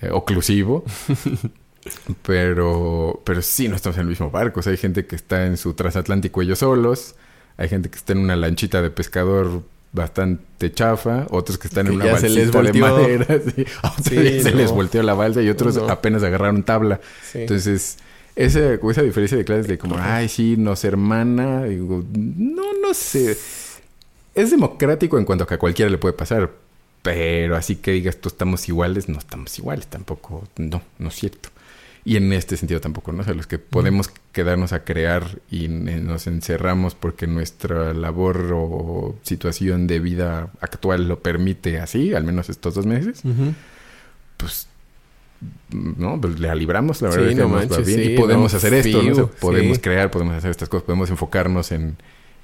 eh, oclusivo. pero, pero sí, no estamos en el mismo barco. O sea, hay gente que está en su transatlántico ellos solos. Hay gente que está en una lanchita de pescador bastante chafa. Otros que están en una ya se les balsita de madera. sí. Sí, se no. les volteó la balsa y otros No. apenas agarraron tabla. sí. Entonces, esa, esa diferencia de clases de como, ay, sí, nos hermana. Digo, no, no sé. Es democrático en cuanto a que a cualquiera le puede pasar. Pero así que digas, tú estamos iguales, no estamos iguales. Tampoco, no, no es cierto. Y en este sentido tampoco, ¿no? O sea, los que podemos quedarnos a crear y nos encerramos porque nuestra labor o situación de vida actual lo permite así, al menos estos dos meses, Ujú. pues no, pues la libramos, la verdad no manches, bien. sí, y podemos no, hacer esto, ¿no? O sea, fiu, podemos sí. crear, podemos hacer estas cosas, podemos enfocarnos en,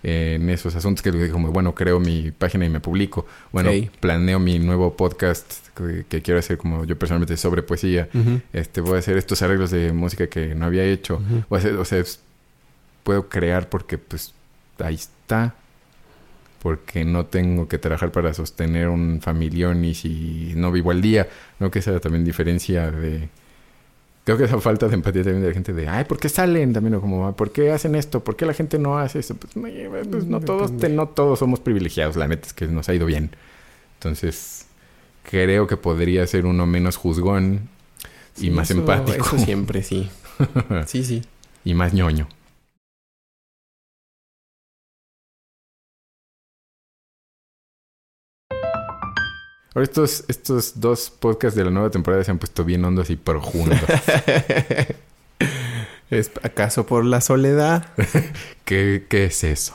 en esos asuntos que digo, bueno, creo mi página y me publico. Bueno, planeo mi nuevo podcast que, que quiero hacer como yo personalmente sobre poesía. Este, voy a hacer estos arreglos de música que no había hecho. Voy a hacer, o sea, es- puedo crear porque pues ahí está. Porque no tengo que trabajar para sostener un familión y si no vivo al día. No que esa también diferencia de... Creo que esa falta de empatía también de la gente de, ay, ¿por qué salen? También o como, ¿por qué hacen esto? ¿Por qué la gente no hace eso? Pues, oye, pues, no todos, te- no todos somos privilegiados, la neta es que nos ha ido bien. Entonces, creo que podría ser uno menos juzgón y Sí, más eso- empático. Eso siempre, sí. Sí, sí. y más ñoño. Ahora estos, estos dos podcasts de la nueva temporada se han puesto bien hondos y profundos. ¿Es acaso por la soledad? ¿Qué, ¿Qué es eso?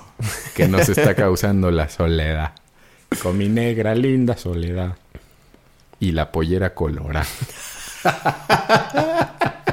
Que nos está causando la soledad. Con mi negra linda soledad. Y la pollera colorada.